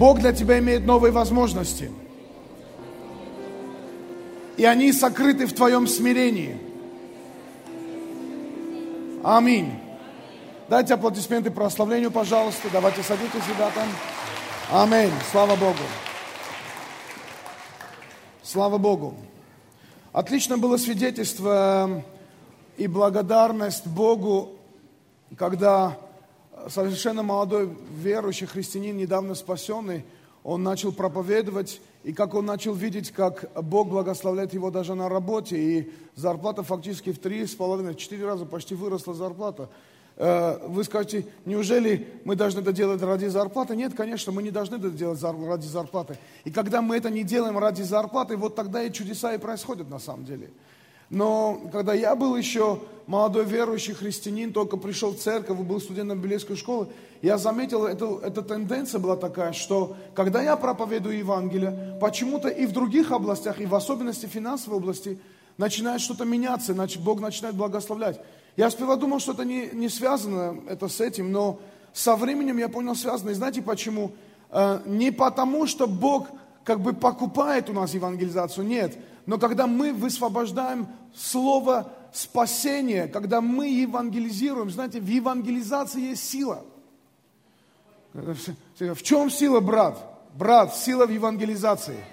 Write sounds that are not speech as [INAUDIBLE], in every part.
Бог для тебя имеет новые возможности. И они сокрыты в твоем смирении. Аминь. Дайте аплодисменты прославлению, пожалуйста. Давайте садитесь, ребята. Аминь. Слава Богу. Слава Богу. Отлично было свидетельство и благодарность Богу, когда совершенно молодой верующий христианин, недавно спасенный, он начал проповедовать, и как он начал видеть, как Бог благословляет его даже на работе, и зарплата фактически в три с половиной, четыре раза почти выросла зарплата. Э, вы скажете, неужели мы должны это делать ради зарплаты? Нет, конечно, мы не должны это делать ради зарплаты. И когда мы это не делаем ради зарплаты, вот тогда и чудеса и происходят на самом деле. Но когда я был еще молодой верующий христианин, только пришел в церковь, был студентом библейской школы, я заметил, это, эта тенденция была такая, что когда я проповедую Евангелие, почему-то и в других областях, и в особенности финансовой области, начинает что-то меняться, значит, Бог начинает благословлять. Я сперва думал, что это не, не связано это с этим, но со временем я понял, связано. И знаете почему? Э, не потому, что Бог как бы покупает у нас евангелизацию, нет. Но когда мы высвобождаем слово спасения, когда мы евангелизируем, знаете, в евангелизации есть сила. В чем сила, брат? Брат, сила в евангелизации.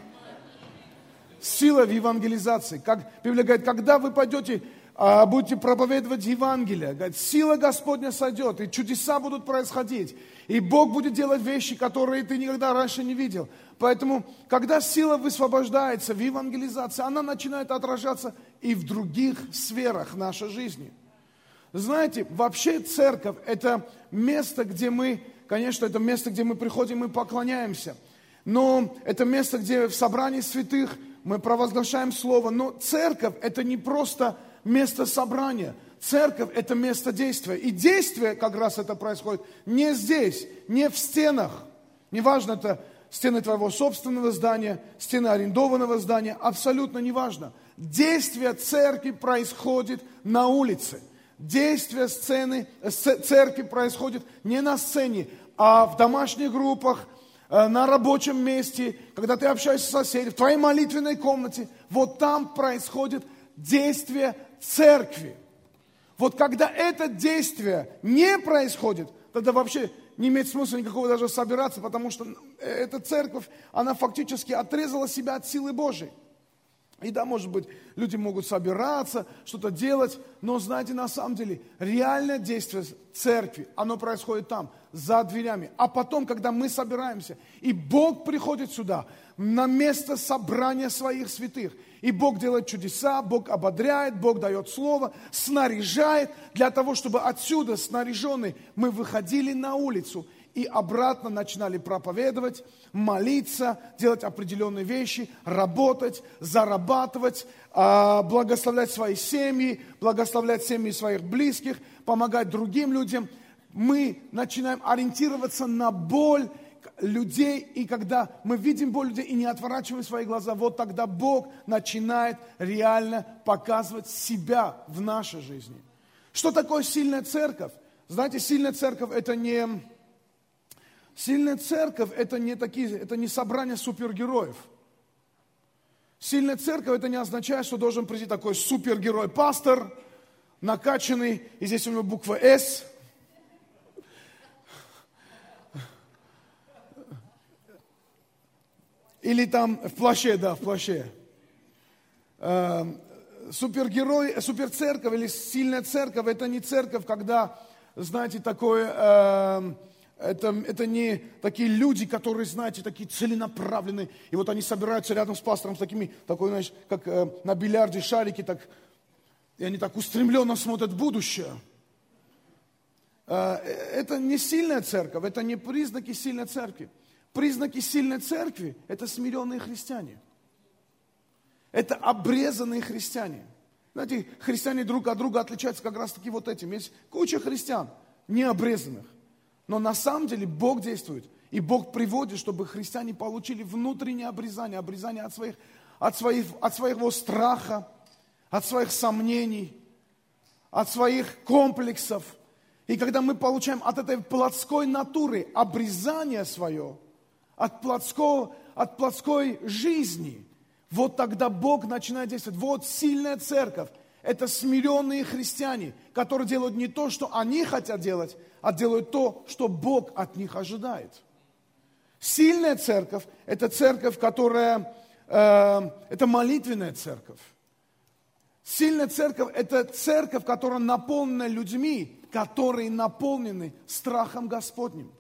Сила в евангелизации. Как Библия говорит, когда вы пойдете будете проповедовать Евангелие. Говорит, сила Господня сойдет, и чудеса будут происходить. И Бог будет делать вещи, которые ты никогда раньше не видел. Поэтому, когда сила высвобождается в евангелизации, она начинает отражаться и в других сферах нашей жизни. Знаете, вообще церковь – это место, где мы, конечно, это место, где мы приходим и поклоняемся. Но это место, где в собрании святых мы провозглашаем Слово. Но церковь – это не просто место собрания. Церковь – это место действия. И действие как раз это происходит не здесь, не в стенах. Неважно, это стены твоего собственного здания, стены арендованного здания, абсолютно неважно. Действие церкви происходит на улице. Действие сцены, церкви происходит не на сцене, а в домашних группах, э, на рабочем месте, когда ты общаешься с соседями, в твоей молитвенной комнате. Вот там происходит действие церкви. Вот когда это действие не происходит, тогда вообще не имеет смысла никакого даже собираться, потому что эта церковь, она фактически отрезала себя от силы Божьей. И да, может быть, люди могут собираться, что-то делать, но знаете, на самом деле, реальное действие церкви, оно происходит там, за дверями. А потом, когда мы собираемся, и Бог приходит сюда, на место собрания своих святых, и Бог делает чудеса, Бог ободряет, Бог дает слово, снаряжает для того, чтобы отсюда, снаряженные, мы выходили на улицу – и обратно начинали проповедовать, молиться, делать определенные вещи, работать, зарабатывать, а, благословлять свои семьи, благословлять семьи своих близких, помогать другим людям. Мы начинаем ориентироваться на боль людей, и когда мы видим боль людей и не отворачиваем свои глаза, вот тогда Бог начинает реально показывать себя в нашей жизни. Что такое сильная церковь? Знаете, сильная церковь это не Сильная церковь это не, такие, это не собрание супергероев. Сильная церковь это не означает, что должен прийти такой супергерой-пастор, накачанный, и здесь у него буква «С». Или там в плаще, да, в плаще. Эм, супергерой, суперцерковь или сильная церковь, это не церковь, когда, знаете, такое эм, это, это не такие люди, которые, знаете, такие целенаправленные. И вот они собираются рядом с пастором с такими, такой, знаешь, как э, на бильярде шарики, так, и они так устремленно смотрят будущее. Э, это не сильная церковь, это не признаки сильной церкви. Признаки сильной церкви – это смиренные христиане. Это обрезанные христиане. Знаете, христиане друг от друга отличаются как раз таки вот этим. Есть куча христиан необрезанных. Но на самом деле Бог действует. И Бог приводит, чтобы христиане получили внутреннее обрезание, обрезание от, своих, от, своих, от своего страха, от своих сомнений, от своих комплексов. И когда мы получаем от этой плотской натуры обрезание свое, от плотского, от плотской жизни, вот тогда Бог начинает действовать. Вот сильная церковь. Это смиренные христиане, которые делают не то, что они хотят делать, а делают то, что Бог от них ожидает. Сильная церковь – это церковь, которая, э, это молитвенная церковь. Сильная церковь – это церковь, которая наполнена людьми, которые наполнены страхом Господним.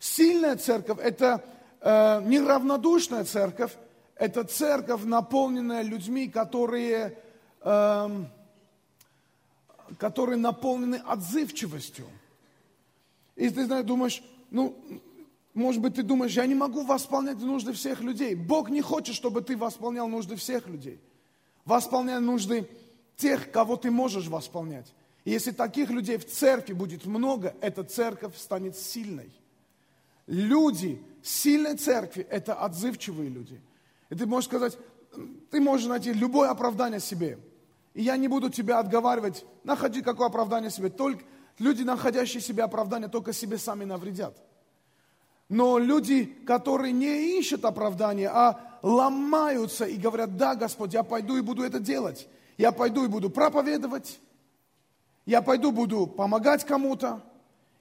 Сильная церковь – это э, неравнодушная церковь, это церковь, наполненная людьми, которые, э, которые наполнены отзывчивостью. И ты знаешь, думаешь, ну, может быть, ты думаешь, я не могу восполнять нужды всех людей. Бог не хочет, чтобы ты восполнял нужды всех людей. Восполняй нужды тех, кого ты можешь восполнять. И если таких людей в церкви будет много, эта церковь станет сильной. Люди сильной церкви – это отзывчивые люди. И ты можешь сказать, ты можешь найти любое оправдание себе. И я не буду тебя отговаривать, находи какое оправдание себе. Только люди, находящие себе оправдание, только себе сами навредят. Но люди, которые не ищут оправдания, а ломаются и говорят, да, Господь, я пойду и буду это делать. Я пойду и буду проповедовать. Я пойду буду помогать кому-то.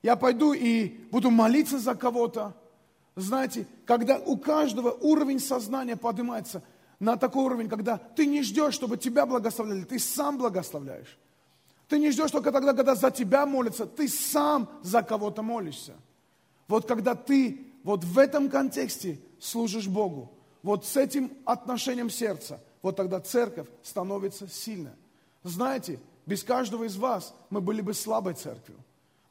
Я пойду и буду молиться за кого-то. Знаете, когда у каждого уровень сознания поднимается на такой уровень, когда ты не ждешь, чтобы тебя благословляли, ты сам благословляешь. Ты не ждешь только тогда, когда за тебя молятся, ты сам за кого-то молишься. Вот когда ты вот в этом контексте служишь Богу, вот с этим отношением сердца, вот тогда церковь становится сильной. Знаете, без каждого из вас мы были бы слабой церковью.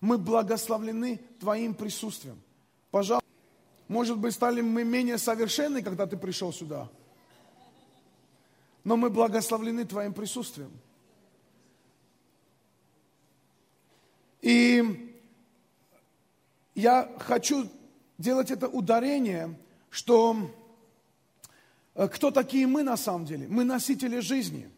Мы благословлены Твоим присутствием. Пожалуйста, может быть, стали мы менее совершенны, когда ты пришел сюда. Но мы благословлены Твоим присутствием. И я хочу делать это ударение, что э, кто такие мы на самом деле? Мы носители жизни.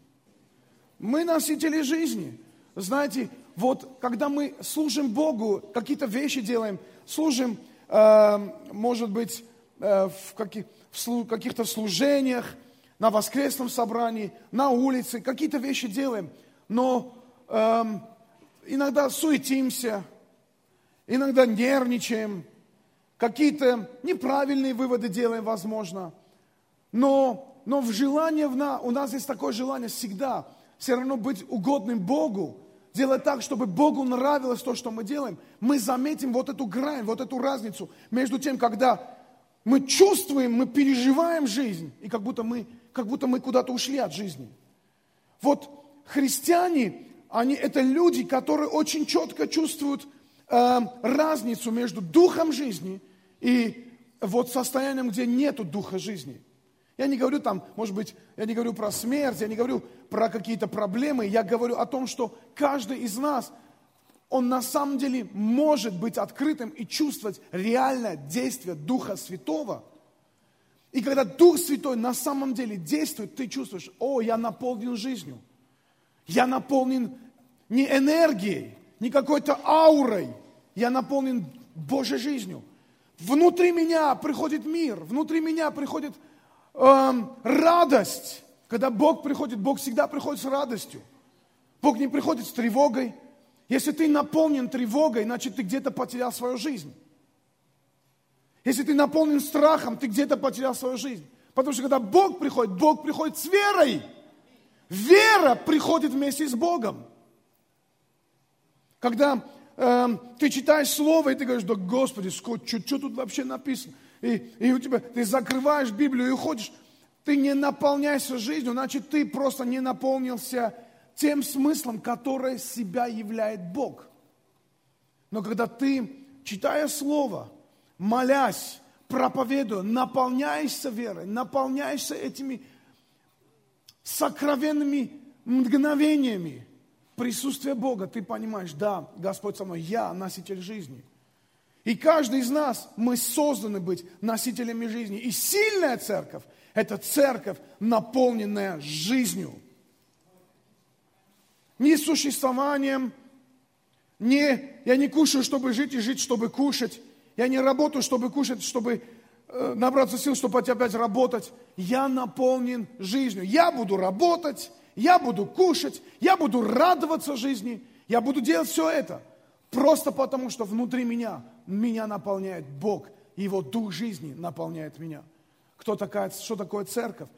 Мы носители жизни. Знаете, вот когда мы служим Богу, какие-то вещи делаем, служим, э, может быть, э, в, каких, в каких-то служениях, на воскресном собрании, на улице, какие-то вещи делаем, но э, иногда суетимся, иногда нервничаем, какие-то неправильные выводы делаем, возможно. Но, но в желании, в на, у нас есть такое желание всегда все равно быть угодным Богу, делать так, чтобы Богу нравилось то, что мы делаем. Мы заметим вот эту грань, вот эту разницу между тем, когда мы чувствуем, мы переживаем жизнь, и как будто мы, как будто мы куда-то ушли от жизни. Вот христиане, они это люди, которые очень четко чувствуют э, разницу между духом жизни и вот состоянием, где нету духа жизни. Я не говорю там, может быть, я не говорю про смерть, я не говорю про какие-то проблемы, я говорю о том, что каждый из нас, он на самом деле может быть открытым и чувствовать реальное действие Духа Святого. И когда Дух Святой на самом деле действует, ты чувствуешь, о, я наполнен жизнью. Я наполнен не энергией, не какой-то аурой. Я наполнен Божьей жизнью. Внутри меня приходит мир, внутри меня приходит э, радость. Когда Бог приходит, Бог всегда приходит с радостью. Бог не приходит с тревогой. Если ты наполнен тревогой, значит ты где-то потерял свою жизнь. Если ты наполнен страхом, ты где-то потерял свою жизнь. Потому что когда Бог приходит, Бог приходит с верой. Вера приходит вместе с Богом. Когда э, ты читаешь Слово, и ты говоришь, да Господи, что, тут вообще написано? И, и у тебя, ты закрываешь Библию и уходишь, ты не наполняешься жизнью, значит, ты просто не наполнился тем смыслом, который себя являет Бог. Но когда ты, читая Слово, молясь, проповедуя, наполняешься верой, наполняешься этими сокровенными мгновениями, присутствие Бога, ты понимаешь, да, Господь со мной, я носитель жизни. И каждый из нас, мы созданы быть носителями жизни. И сильная церковь – это церковь, наполненная жизнью. Не существованием, не я не кушаю, чтобы жить, и жить, чтобы кушать. Я не работаю, чтобы кушать, чтобы э, набраться сил, чтобы опять работать. Я наполнен жизнью. Я буду работать, я буду кушать, я буду радоваться жизни, я буду делать все это. Просто потому, что внутри меня, меня наполняет Бог, Его Дух жизни наполняет меня. Кто такая, что такое церковь?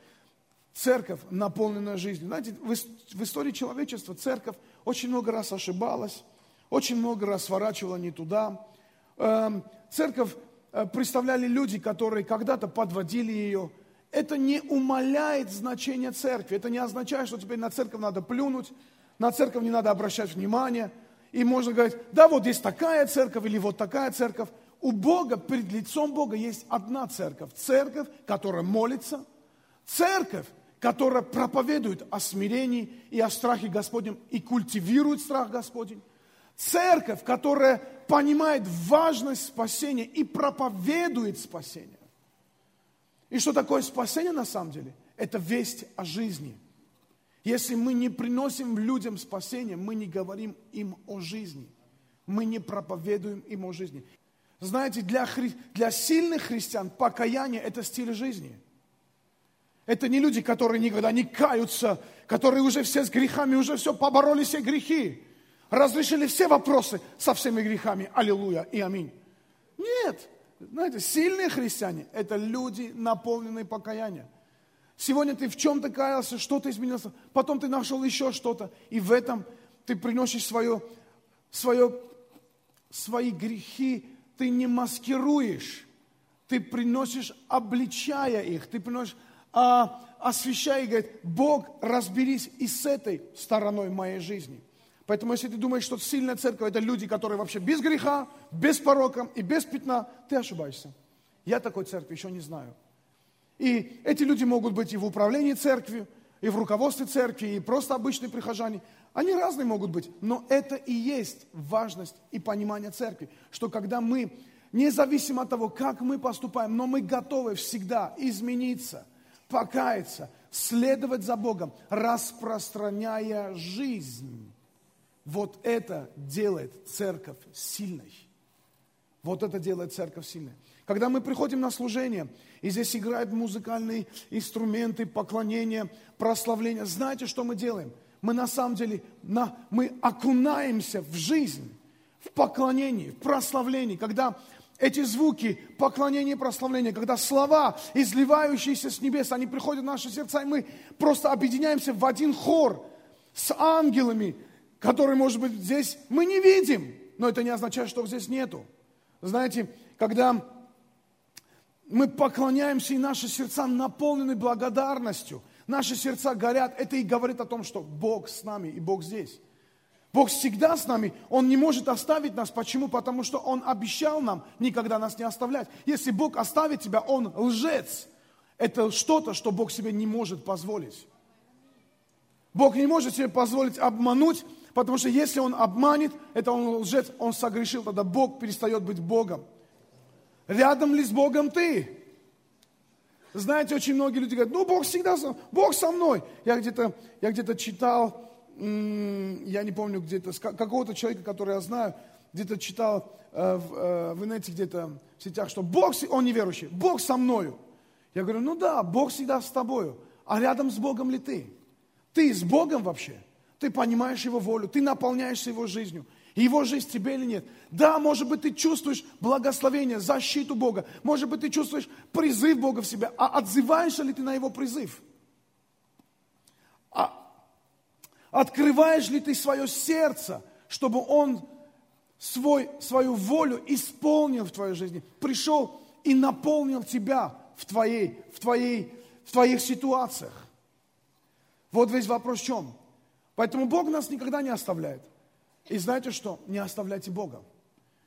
Церковь, наполненная жизнью. Знаете, в, в истории человечества церковь очень много раз ошибалась, очень много раз сворачивала не туда. Эм, церковь э, представляли люди, которые когда-то подводили ее. Это не умаляет значение церкви. Это не означает, что теперь на церковь надо плюнуть, на церковь не надо обращать внимание. И можно говорить, да, вот есть такая церковь или вот такая церковь. У Бога, перед лицом Бога есть одна церковь. Церковь, которая молится. Церковь, которая проповедует о смирении и о страхе Господнем и культивирует страх Господень. Церковь, которая понимает важность спасения и проповедует спасение. И что такое спасение на самом деле? Это весть о жизни. Если мы не приносим людям спасение, мы не говорим им о жизни. Мы не проповедуем им о жизни. Знаете, для, хри... для сильных христиан покаяние – это стиль жизни – это не люди, которые никогда не каются, которые уже все с грехами, уже все побороли все грехи. Разрешили все вопросы со всеми грехами. Аллилуйя и аминь. Нет. Знаете, сильные христиане – это люди, наполненные покаянием. Сегодня ты в чем-то каялся, что-то изменился, потом ты нашел еще что-то, и в этом ты приносишь свое, свое, свои грехи, ты не маскируешь, ты приносишь, обличая их, ты приносишь а, освящай и говорит, Бог, разберись и с этой стороной моей жизни. Поэтому, если ты думаешь, что сильная церковь – это люди, которые вообще без греха, без порока и без пятна, ты ошибаешься. Я такой церкви еще не знаю. И эти люди могут быть и в управлении церкви, и в руководстве церкви, и просто обычные прихожане. Они разные могут быть, но это и есть важность и понимание церкви, что когда мы, независимо от того, как мы поступаем, но мы готовы всегда измениться – покаяться, следовать за Богом, распространяя жизнь. Вот это делает церковь сильной. Вот это делает церковь сильной. Когда мы приходим на служение, и здесь играют музыкальные инструменты, поклонения, прославления, знаете, что мы делаем? Мы на самом деле, на, мы окунаемся в жизнь, в поклонении, в прославлении. Когда эти звуки поклонения и прославления, когда слова, изливающиеся с небес, они приходят в наши сердца, и мы просто объединяемся в один хор с ангелами, которые, может быть, здесь мы не видим, но это не означает, что здесь нету. Знаете, когда мы поклоняемся, и наши сердца наполнены благодарностью, наши сердца горят, это и говорит о том, что Бог с нами и Бог здесь. Бог всегда с нами, Он не может оставить нас. Почему? Потому что Он обещал нам никогда нас не оставлять. Если Бог оставит тебя, Он лжец. Это что-то, что Бог себе не может позволить. Бог не может себе позволить обмануть, потому что если Он обманет, это Он лжец, Он согрешил, тогда Бог перестает быть Богом. Рядом ли с Богом ты? Знаете, очень многие люди говорят, ну Бог всегда, Бог со мной. Я где-то я где читал, я не помню где-то, какого-то человека, который я знаю, где-то читал э, в, э, в инете где-то в сетях, что Бог, он неверующий, Бог со мною. Я говорю, ну да, Бог всегда с тобою. А рядом с Богом ли ты? Ты с Богом вообще? Ты понимаешь Его волю, ты наполняешься Его жизнью. Его жизнь тебе или нет? Да, может быть, ты чувствуешь благословение, защиту Бога. Может быть, ты чувствуешь призыв Бога в себя. А отзываешься ли ты на Его призыв? А Открываешь ли ты свое сердце, чтобы Он свой, свою волю исполнил в твоей жизни, пришел и наполнил тебя в, твоей, в, твоей, в твоих ситуациях? Вот весь вопрос в чем. Поэтому Бог нас никогда не оставляет. И знаете что? Не оставляйте Бога.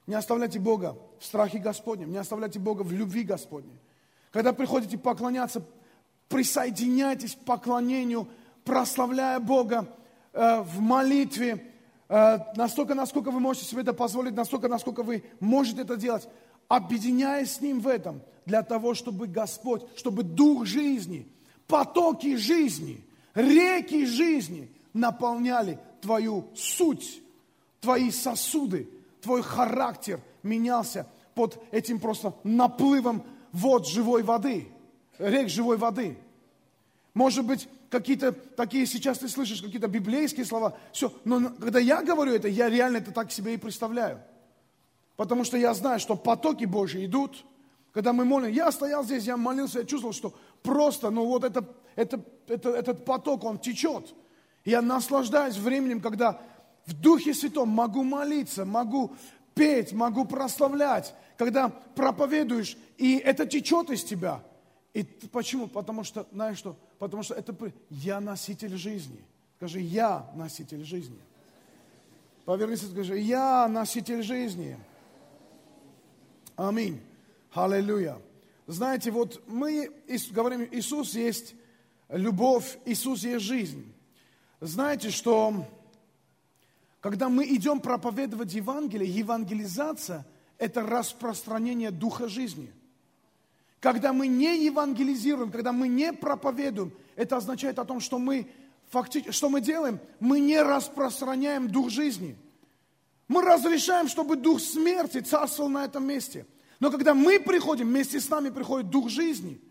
Не оставляйте Бога в страхе Господнем, не оставляйте Бога в любви Господней. Когда приходите поклоняться, присоединяйтесь к поклонению, прославляя Бога Э, в молитве, э, настолько, насколько вы можете себе это позволить, настолько, насколько вы можете это делать, объединяясь с Ним в этом, для того, чтобы Господь, чтобы Дух жизни, потоки жизни, реки жизни наполняли твою суть, твои сосуды, твой характер менялся под этим просто наплывом вод живой воды, рек живой воды. Может быть, какие-то такие, сейчас ты слышишь какие-то библейские слова, все, но когда я говорю это, я реально это так себе и представляю. Потому что я знаю, что потоки Божьи идут, когда мы молим, я стоял здесь, я молился, я чувствовал, что просто, ну вот это, это, это, этот поток, он течет. Я наслаждаюсь временем, когда в Духе Святом могу молиться, могу петь, могу прославлять, когда проповедуешь, и это течет из тебя. И почему? Потому что, знаешь что? Потому что это я носитель жизни. Скажи, я носитель жизни. Повернись и скажи, я носитель жизни. Аминь. Аллилуйя. Знаете, вот мы говорим, Иисус есть любовь, Иисус есть жизнь. Знаете, что когда мы идем проповедовать Евангелие, евангелизация – это распространение Духа жизни. Когда мы не евангелизируем, когда мы не проповедуем, это означает о том, что мы фактически, что мы делаем? Мы не распространяем Дух жизни. Мы разрешаем, чтобы Дух смерти царствовал на этом месте. Но когда мы приходим, вместе с нами приходит Дух жизни.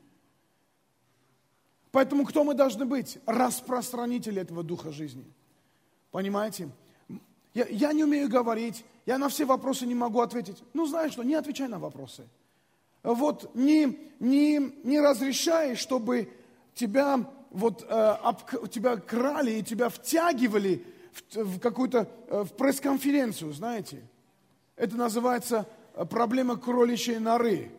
Поэтому кто мы должны быть? Распространители этого Духа жизни. Понимаете? Я, я не умею говорить, я на все вопросы не могу ответить. Ну, знаешь что, не отвечай на вопросы. Вот не, не, не разрешай, чтобы тебя, вот, э, об, тебя крали и тебя втягивали в, в какую-то э, в пресс-конференцию, знаете. Это называется э, проблема кроличьей норы.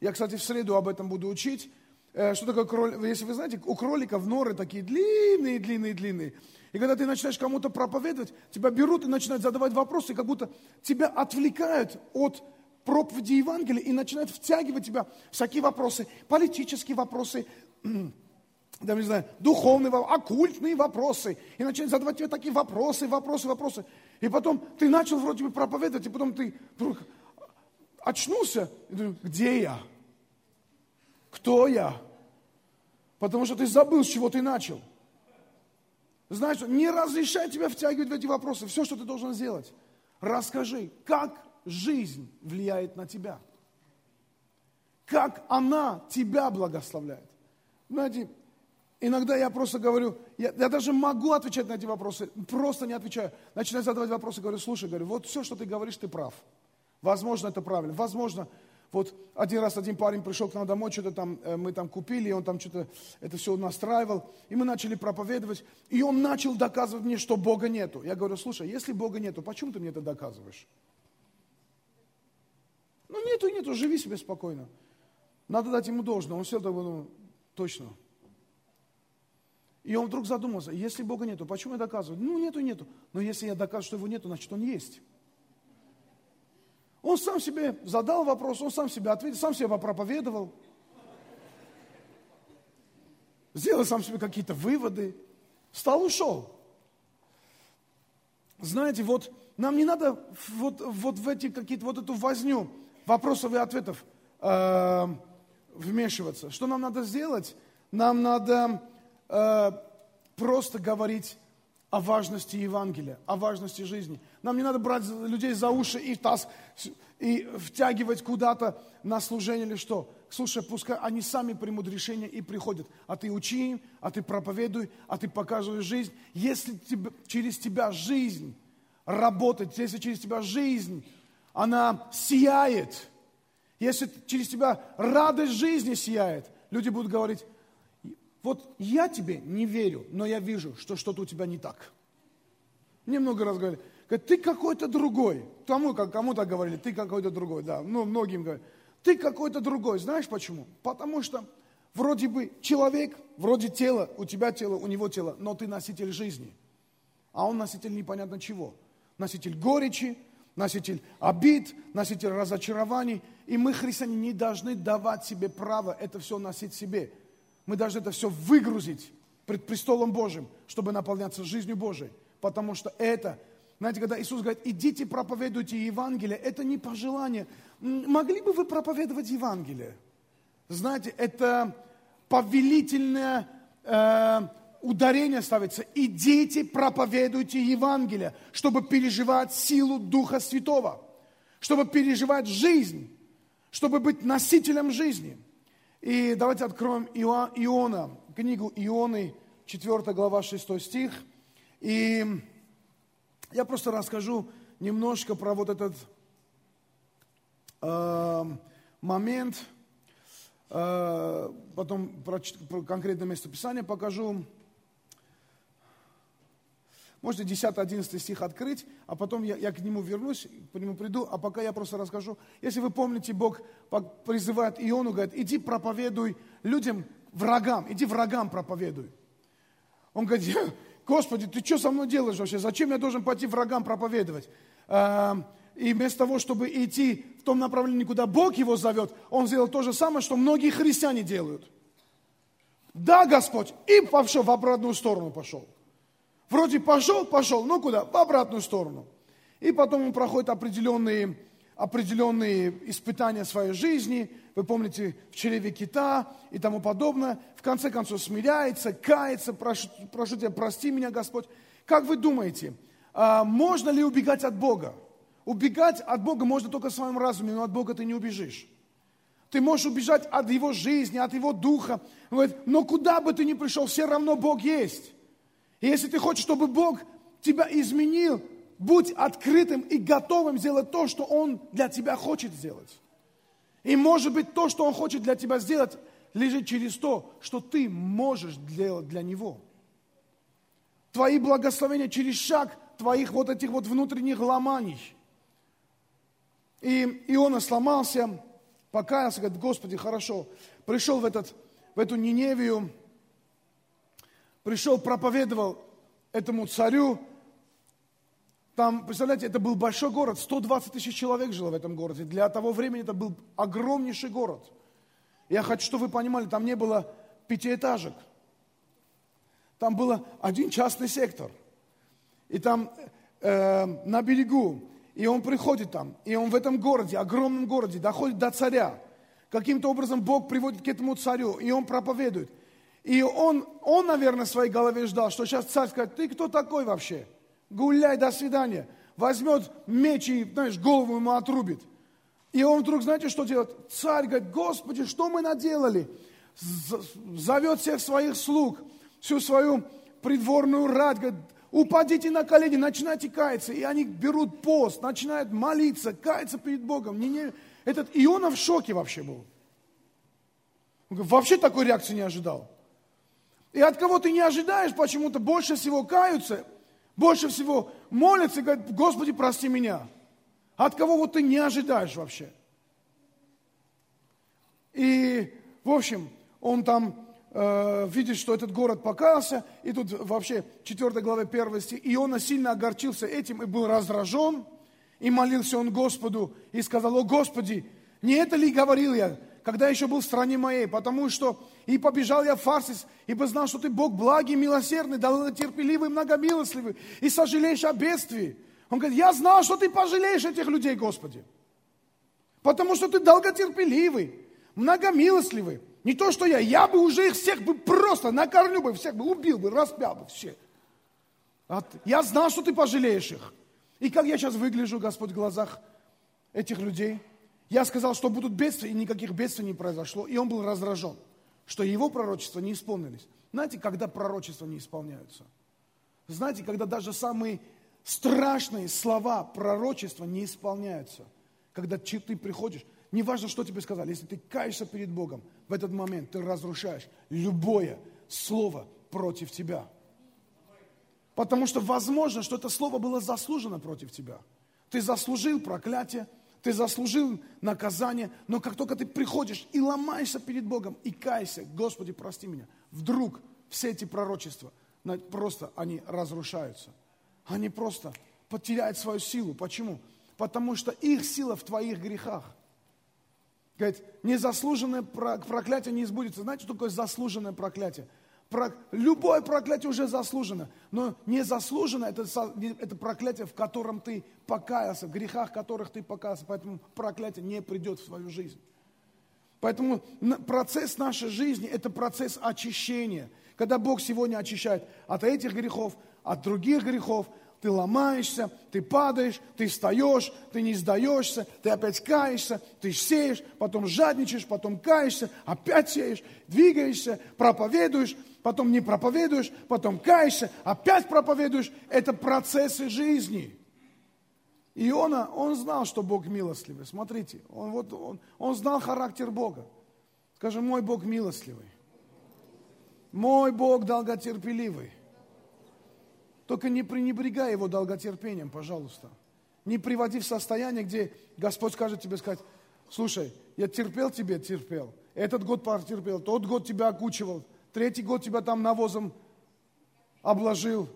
Я, кстати, в среду об этом буду учить. Э, что такое кролик? Если вы знаете, у кроликов норы такие длинные, длинные, длинные. И когда ты начинаешь кому-то проповедовать, тебя берут и начинают задавать вопросы, как будто тебя отвлекают от проповеди Евангелия и начинают втягивать тебя в всякие вопросы, политические вопросы, да, не знаю, духовные, оккультные вопросы. И начинают задавать тебе такие вопросы, вопросы, вопросы. И потом ты начал вроде бы проповедовать, и потом ты вдруг очнулся и думаешь, где я? Кто я? Потому что ты забыл, с чего ты начал. Знаешь, не разрешай тебя втягивать в эти вопросы. Все, что ты должен сделать, расскажи, как жизнь влияет на тебя. Как она тебя благословляет. Знаете, иногда я просто говорю, я, я даже могу отвечать на эти вопросы, просто не отвечаю. Начинаю задавать вопросы, говорю, слушай, говорю, вот все, что ты говоришь, ты прав. Возможно, это правильно. Возможно, вот один раз один парень пришел к нам домой, что-то там э, мы там купили, и он там что-то это все настраивал, и мы начали проповедовать, и он начал доказывать мне, что Бога нету. Я говорю, слушай, если Бога нету, почему ты мне это доказываешь? Ну нету, нету, живи себе спокойно. Надо дать ему должное. Он сел такой, ну, точно. И он вдруг задумался, если Бога нету, почему я доказываю? Ну, нету, нету. Но если я доказываю, что его нету, значит, он есть. Он сам себе задал вопрос, он сам себе ответил, сам себе проповедовал. Сделал сам себе какие-то выводы. Встал, ушел. Знаете, вот нам не надо вот, вот в эти какие-то, вот эту возню вопросов и ответов э, вмешиваться. Что нам надо сделать? Нам надо э, просто говорить о важности Евангелия, о важности жизни. Нам не надо брать людей за уши и, таз, и втягивать куда-то на служение или что. Слушай, пускай они сами примут решение и приходят. А ты учи им, а ты проповедуй, а ты показываешь жизнь. Если тебе, через тебя жизнь работает, если через тебя жизнь, она сияет, если через тебя радость жизни сияет, люди будут говорить, вот я тебе не верю, но я вижу, что что-то у тебя не так. Мне много раз говорили, говорят, ты какой-то другой. Кому, кому-то говорили, ты какой-то другой, да, ну, многим говорят. Ты какой-то другой. Знаешь почему? Потому что вроде бы человек, вроде тело, у тебя тело, у него тело, но ты носитель жизни. А он носитель непонятно чего. Носитель горечи, носитель обид, носитель разочарований. И мы, христиане, не должны давать себе право это все носить себе. Мы должны это все выгрузить пред престолом Божьим, чтобы наполняться жизнью Божией. Потому что это, знаете, когда Иисус говорит, идите проповедуйте Евангелие, это не пожелание. Могли бы вы проповедовать Евангелие? Знаете, это повелительное э, ударение ставится. Идите, проповедуйте Евангелие, чтобы переживать силу Духа Святого, чтобы переживать жизнь. чтобы быть носителем жизни. И давайте откроем Иона, книгу Ионы, 4 глава, 6 стих. И я просто расскажу немножко про вот этот э, момент, э, потом про, про конкретное местописание покажу. Можете 10-11 стих открыть, а потом я, я к нему вернусь, к нему приду, а пока я просто расскажу. Если вы помните, Бог призывает Иону, говорит, иди проповедуй людям, врагам, иди врагам проповедуй. Он говорит, Господи, ты что со мной делаешь вообще? Зачем я должен пойти врагам проповедовать? Эм, и вместо того, чтобы идти в том направлении, куда Бог его зовет, он сделал то же самое, что многие христиане делают. Да, Господь, и пошел в обратную сторону пошел. Вроде пошел, пошел, но куда? В обратную сторону. И потом он проходит определенные, определенные испытания своей жизни. Вы помните, в чреве кита и тому подобное. В конце концов смиряется, кается, прошу, прошу тебя, прости меня, Господь. Как вы думаете, а, можно ли убегать от Бога? Убегать от Бога можно только в своем разуме, но от Бога ты не убежишь. Ты можешь убежать от Его жизни, от Его духа. но куда бы ты ни пришел, все равно Бог есть. И если ты хочешь, чтобы Бог тебя изменил, будь открытым и готовым сделать то, что Он для тебя хочет сделать. И может быть то, что Он хочет для тебя сделать, лежит через то, что ты можешь делать для Него. Твои благословения через шаг твоих вот этих вот внутренних ломаний. И Иона сломался, покаялся, говорит, Господи, хорошо. Пришел в, этот, в эту Ниневию, пришел, проповедовал этому царю. Там, представляете, это был большой город, 120 тысяч человек жило в этом городе. Для того времени это был огромнейший город. Я хочу, чтобы вы понимали, там не было пятиэтажек. Там был один частный сектор. И там э, на берегу. И он приходит там. И он в этом городе, огромном городе, доходит до царя. Каким-то образом Бог приводит к этому царю. И он проповедует. И он, он, наверное, в своей голове ждал, что сейчас царь скажет, ты кто такой вообще? Гуляй, до свидания. Возьмет меч и, знаешь, голову ему отрубит. И он вдруг, знаете, что делает? Царь говорит, Господи, что мы наделали? Зовет всех своих слуг, всю свою придворную рать, говорит, упадите на колени, начинайте каяться. И они берут пост, начинают молиться, каяться перед Богом. Не, не, этот Иона в шоке вообще был. Он говорит, вообще такой реакции не ожидал. И от кого ты не ожидаешь, почему-то больше всего каются, больше всего молятся и говорят, Господи, прости меня. От кого вот ты не ожидаешь вообще. И, в общем, он там э, видит, что этот город покаялся, и тут вообще 4 глава 1 стих, Иона сильно огорчился этим и был раздражен, и молился он Господу, и сказал, о Господи, не это ли говорил я, когда еще был в стране моей, потому что и побежал я в Фарсис, ибо знал, что ты Бог благий, милосердный, долготерпеливый, многомилостливый, и сожалеешь о бедствии. Он говорит, я знал, что ты пожалеешь этих людей, Господи. Потому что ты долготерпеливый, многомилостливый. Не то, что я, я бы уже их всех бы просто на корню бы всех бы убил бы, распял бы все. Я знал, что ты пожалеешь их. И как я сейчас выгляжу, Господь, в глазах этих людей – я сказал, что будут бедствия, и никаких бедствий не произошло. И он был раздражен, что его пророчества не исполнились. Знаете, когда пророчества не исполняются? Знаете, когда даже самые страшные слова пророчества не исполняются. Когда ты приходишь, неважно, что тебе сказали, если ты каешься перед Богом, в этот момент ты разрушаешь любое слово против тебя. Потому что возможно, что это слово было заслужено против тебя. Ты заслужил проклятие, ты заслужил наказание, но как только ты приходишь и ломаешься перед Богом и кайся, Господи, прости меня, вдруг все эти пророчества, просто они разрушаются. Они просто потеряют свою силу. Почему? Потому что их сила в твоих грехах. Говорит, незаслуженное проклятие не избудется. Знаете, что такое заслуженное проклятие? Любое проклятие уже заслужено, но незаслуженно это, это проклятие, в котором ты покаялся, в грехах которых ты покаялся, поэтому проклятие не придет в твою жизнь. Поэтому процесс нашей жизни – это процесс очищения. Когда Бог сегодня очищает от этих грехов, от других грехов, ты ломаешься, ты падаешь, ты встаешь, ты не сдаешься, ты опять каешься, ты сеешь, потом жадничаешь, потом каешься, опять сеешь, двигаешься, проповедуешь, потом не проповедуешь, потом каешься, опять проповедуешь. Это процессы жизни. Иона, он знал, что Бог милостливый. Смотрите, он, вот, он, он знал характер Бога. Скажи, мой Бог милостливый. Мой Бог долготерпеливый. Только не пренебрегай его долготерпением, пожалуйста. Не приводи в состояние, где Господь скажет тебе сказать, слушай, я терпел тебе, терпел. Этот год потерпел, тот год тебя окучивал, третий год тебя там навозом обложил,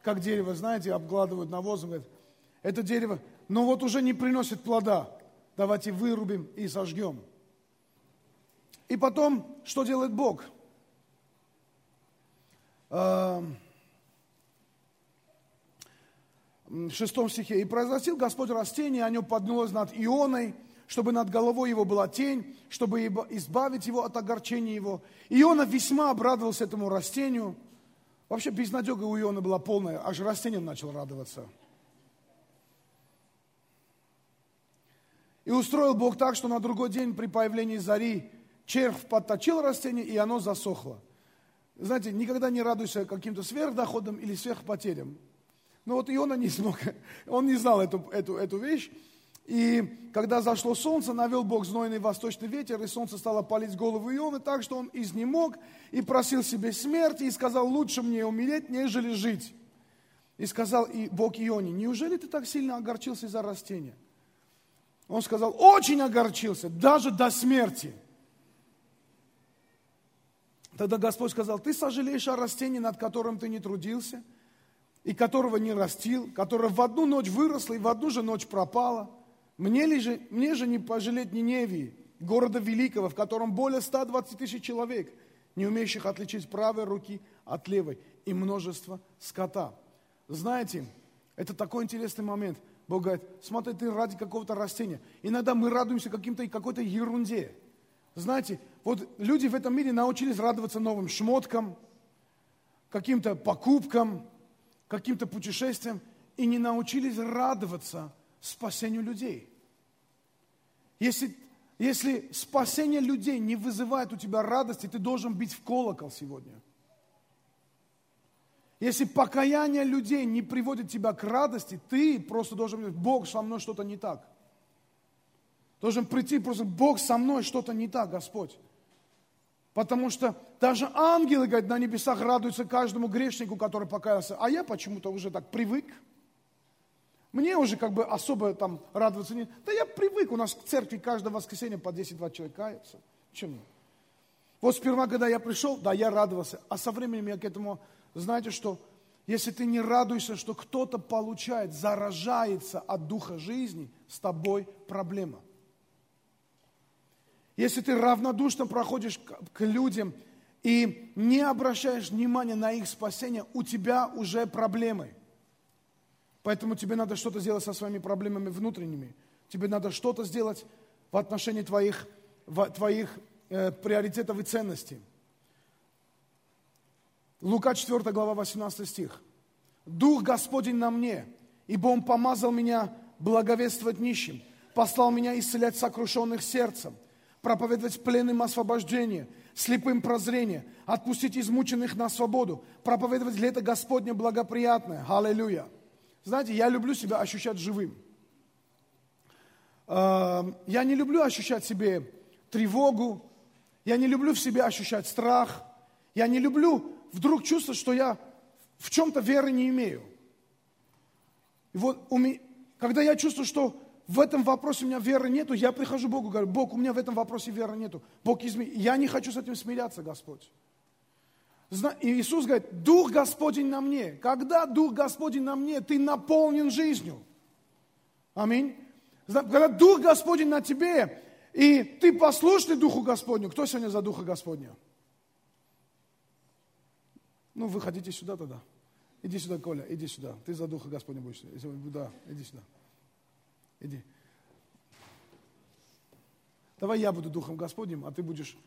как дерево, знаете, обгладывают навозом, говорят, это дерево, но вот уже не приносит плода, давайте вырубим и сожгем. И потом, что делает Бог? Эм, в шестом стихе. «И произрастил Господь растение, оно поднялось над Ионой, чтобы над головой его была тень, чтобы избавить его от огорчения его. Иона весьма обрадовался этому растению – Вообще безнадега у Иона была полная, аж растением начал радоваться. И устроил Бог так, что на другой день при появлении зари червь подточил растение, и оно засохло. Знаете, никогда не радуйся каким-то сверхдоходам или сверхпотерям. Но вот Иона не смог, [LAUGHS] он не знал эту, эту, эту вещь. И когда зашло солнце, навел Бог знойный восточный ветер, и солнце стало палить голову Ионы так, что он изнемог и просил себе смерти, и сказал, лучше мне умереть, нежели жить. И сказал и Бог Ионе, неужели ты так сильно огорчился из-за растения? Он сказал, очень огорчился, даже до смерти. Тогда Господь сказал, ты сожалеешь о растении, над которым ты не трудился, и которого не растил, которое в одну ночь выросло и в одну же ночь пропало – мне, ли же, мне же не пожалеть Ниневии, города великого, в котором более 120 тысяч человек, не умеющих отличить правой руки от левой, и множество скота. Знаете, это такой интересный момент. Бог говорит, смотри, ты ради какого-то растения. Иногда мы радуемся каким-то какой-то ерунде. Знаете, вот люди в этом мире научились радоваться новым шмоткам, каким-то покупкам, каким-то путешествиям, и не научились радоваться спасению людей. Если, если спасение людей не вызывает у тебя радости, ты должен бить в колокол сегодня. Если покаяние людей не приводит тебя к радости, ты просто должен говорить, Бог, со мной что-то не так. Должен прийти просто, Бог, со мной что-то не так, Господь. Потому что даже ангелы, говорят, на небесах радуются каждому грешнику, который покаялся. А я почему-то уже так привык. Мне уже как бы особо там радоваться не... Да я привык, у нас в церкви каждое воскресенье по 10-20 человек каются. Чем? Вот сперва, когда я пришел, да, я радовался. А со временем я к этому, знаете что, если ты не радуешься, что кто-то получает, заражается от духа жизни, с тобой проблема. Если ты равнодушно проходишь к людям и не обращаешь внимания на их спасение, у тебя уже проблемы – Поэтому тебе надо что-то сделать со своими проблемами внутренними. Тебе надо что-то сделать в отношении твоих, твоих э, приоритетов и ценностей. Лука 4 глава 18 стих. «Дух Господень на мне, ибо Он помазал меня благовествовать нищим, послал меня исцелять сокрушенных сердцем, проповедовать пленным освобождение, слепым прозрение, отпустить измученных на свободу, проповедовать лето Господне благоприятное». Аллилуйя! Знаете, я люблю себя ощущать живым. Эм, я не люблю ощущать себе тревогу, я не люблю в себе ощущать страх, я не люблю вдруг чувствовать, что я в чем-то веры не имею. И вот у меня, когда я чувствую, что в этом вопросе у меня веры нету, я прихожу к Богу и говорю, Бог, у меня в этом вопросе веры нету. Бог, измени. Я не хочу с этим смиряться, Господь. И Иисус говорит, Дух Господень на мне. Когда Дух Господень на мне, ты наполнен жизнью. Аминь. Когда Дух Господень на тебе, и ты послушный Духу Господню. Кто сегодня за Духа Господня? Ну, выходите сюда тогда. Иди сюда, Коля, иди сюда. Ты за Духа Господня будешь. Да, иди сюда. Иди. Давай я буду Духом Господним, а ты будешь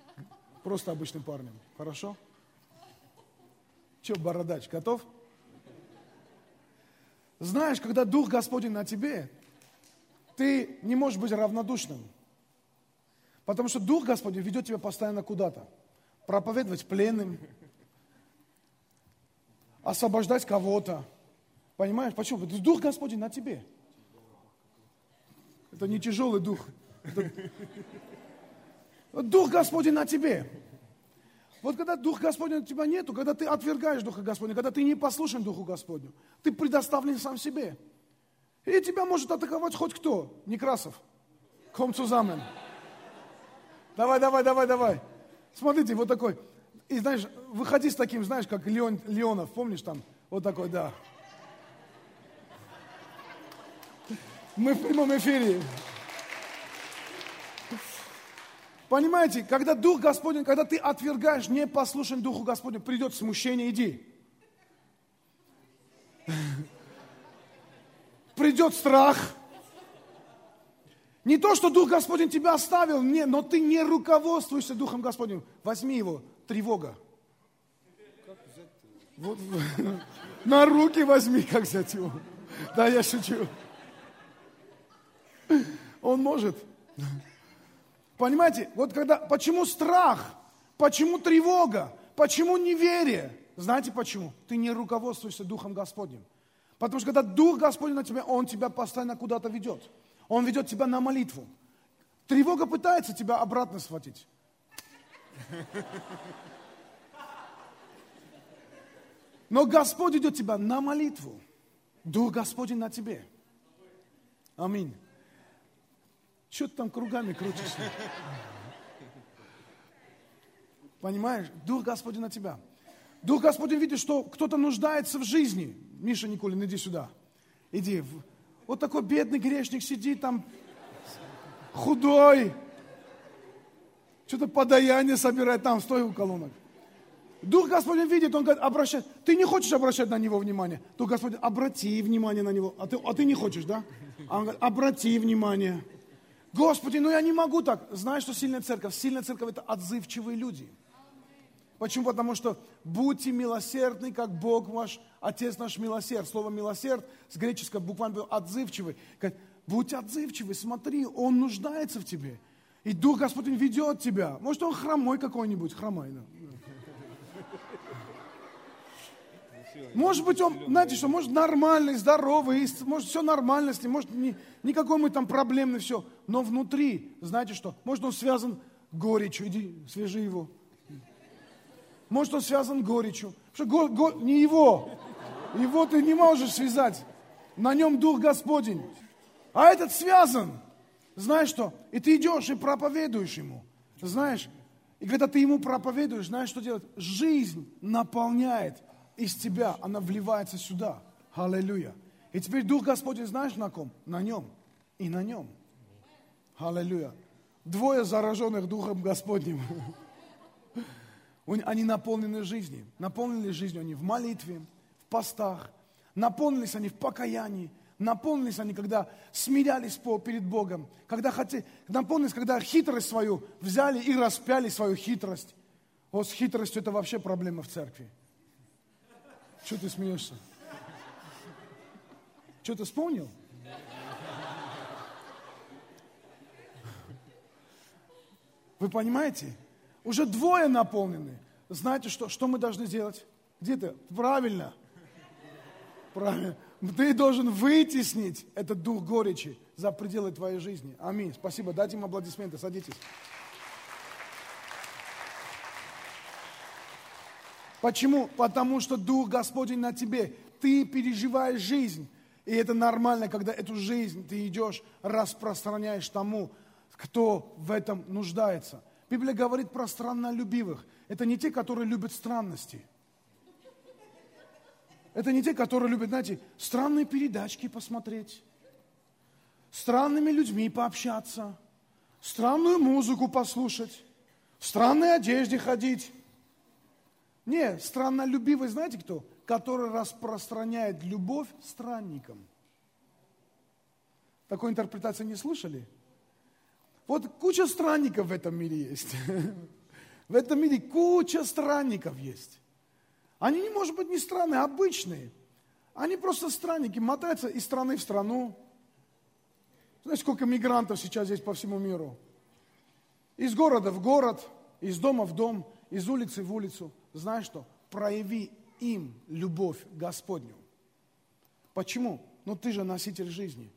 просто обычным парнем. Хорошо? Че, бородач, готов? знаешь, когда Дух Господень на тебе, ты не можешь быть равнодушным. Потому что Дух Господень ведет тебя постоянно куда-то. Проповедовать пленным, освобождать кого-то. Понимаешь, почему? Потому Дух Господень на тебе. Это не тяжелый дух. Это... Дух Господень на тебе. Вот когда Дух Господень у тебя нету, когда ты отвергаешь Духа Господня, когда ты не послушен Духу Господню, ты предоставлен сам себе. И тебя может атаковать хоть кто. Некрасов. Ком zusammen. Давай, давай, давай, давай. Смотрите, вот такой. И знаешь, выходи с таким, знаешь, как Леон, Леонов, помнишь там? Вот такой, да. Мы в прямом эфире. Понимаете, когда Дух Господень, когда ты отвергаешь, не послушен Духу Господню, придет смущение, иди. Придет страх. Не то, что Дух Господень тебя оставил, не, но ты не руководствуешься Духом Господним. Возьми его, тревога. Вот, [LAUGHS] на руки возьми, как взять его. Да, я шучу. Он может. Понимаете, вот когда, почему страх, почему тревога, почему неверие? Знаете почему? Ты не руководствуешься Духом Господним. Потому что когда Дух Господень на тебя, Он тебя постоянно куда-то ведет. Он ведет тебя на молитву. Тревога пытается тебя обратно схватить. Но Господь идет тебя на молитву. Дух Господень на тебе. Аминь. Что ты там кругами крутишься? Понимаешь? Дух Господень на тебя. Дух Господень видит, что кто-то нуждается в жизни. Миша Николин, иди сюда. Иди. Вот такой бедный грешник сидит там, худой. Что-то подаяние собирает там, стой у колонок. Дух Господень видит, он говорит, обращай. Ты не хочешь обращать на него внимание. Дух Господень, обрати внимание на него. А ты, а ты не хочешь, да? А он говорит, обрати внимание. Господи, ну я не могу так. Знаешь, что сильная церковь? Сильная церковь – это отзывчивые люди. Почему? Потому что будьте милосердны, как Бог ваш, Отец наш милосерд. Слово милосерд с греческого буквально отзывчивый. Будь отзывчивый, смотри, Он нуждается в тебе. И Дух Господень ведет тебя. Может, он хромой какой-нибудь, хромой. Да. Может быть, он, знаете что, может нормальный, здоровый, может все нормально с ним, может ни, никакой мы там проблемный, все. Но внутри, знаете что, может он связан горечью, иди, свяжи его. Может он связан горечью. Что го, го, не его, его ты не можешь связать. На нем Дух Господень. А этот связан. Знаешь что? И ты идешь и проповедуешь ему. Знаешь, и когда ты ему проповедуешь, знаешь, что делать? Жизнь наполняет из тебя, она вливается сюда. Аллилуйя. И теперь Дух Господень знаешь на ком? На нем. И на нем. Аллилуйя. Двое зараженных Духом Господним. [LAUGHS] Они наполнены жизнью. Наполнены жизнью они в молитве, в постах. Наполнились они в покаянии. Наполнились они, когда смирялись перед Богом. Когда хотели, наполнились, когда хитрость свою взяли и распяли свою хитрость. Вот с хитростью это вообще проблема в церкви. Что ты смеешься? Что ты вспомнил? Вы понимаете? Уже двое наполнены. Знаете, что, что мы должны сделать? Где ты? Правильно. Правильно. Ты должен вытеснить этот дух горечи за пределы твоей жизни. Аминь. Спасибо. Дайте им аплодисменты. Садитесь. Почему? Потому что Дух Господень на тебе. Ты переживаешь жизнь. И это нормально, когда эту жизнь ты идешь, распространяешь тому, кто в этом нуждается. Библия говорит про страннолюбивых. Это не те, которые любят странности. Это не те, которые любят, знаете, странные передачки посмотреть, странными людьми пообщаться, странную музыку послушать, в странной одежде ходить. Не, страннолюбивый, знаете кто? Который распространяет любовь странникам. Такой интерпретации не слышали? Вот куча странников в этом мире есть. [LAUGHS] В этом мире куча странников есть. Они не, может быть, не странные, а обычные. Они просто странники, мотаются из страны в страну. Знаете, сколько мигрантов сейчас здесь по всему миру? Из города в город, из дома в дом, из улицы в улицу. Знаешь что? Прояви им любовь Господню. Почему? Ну ты же носитель жизни.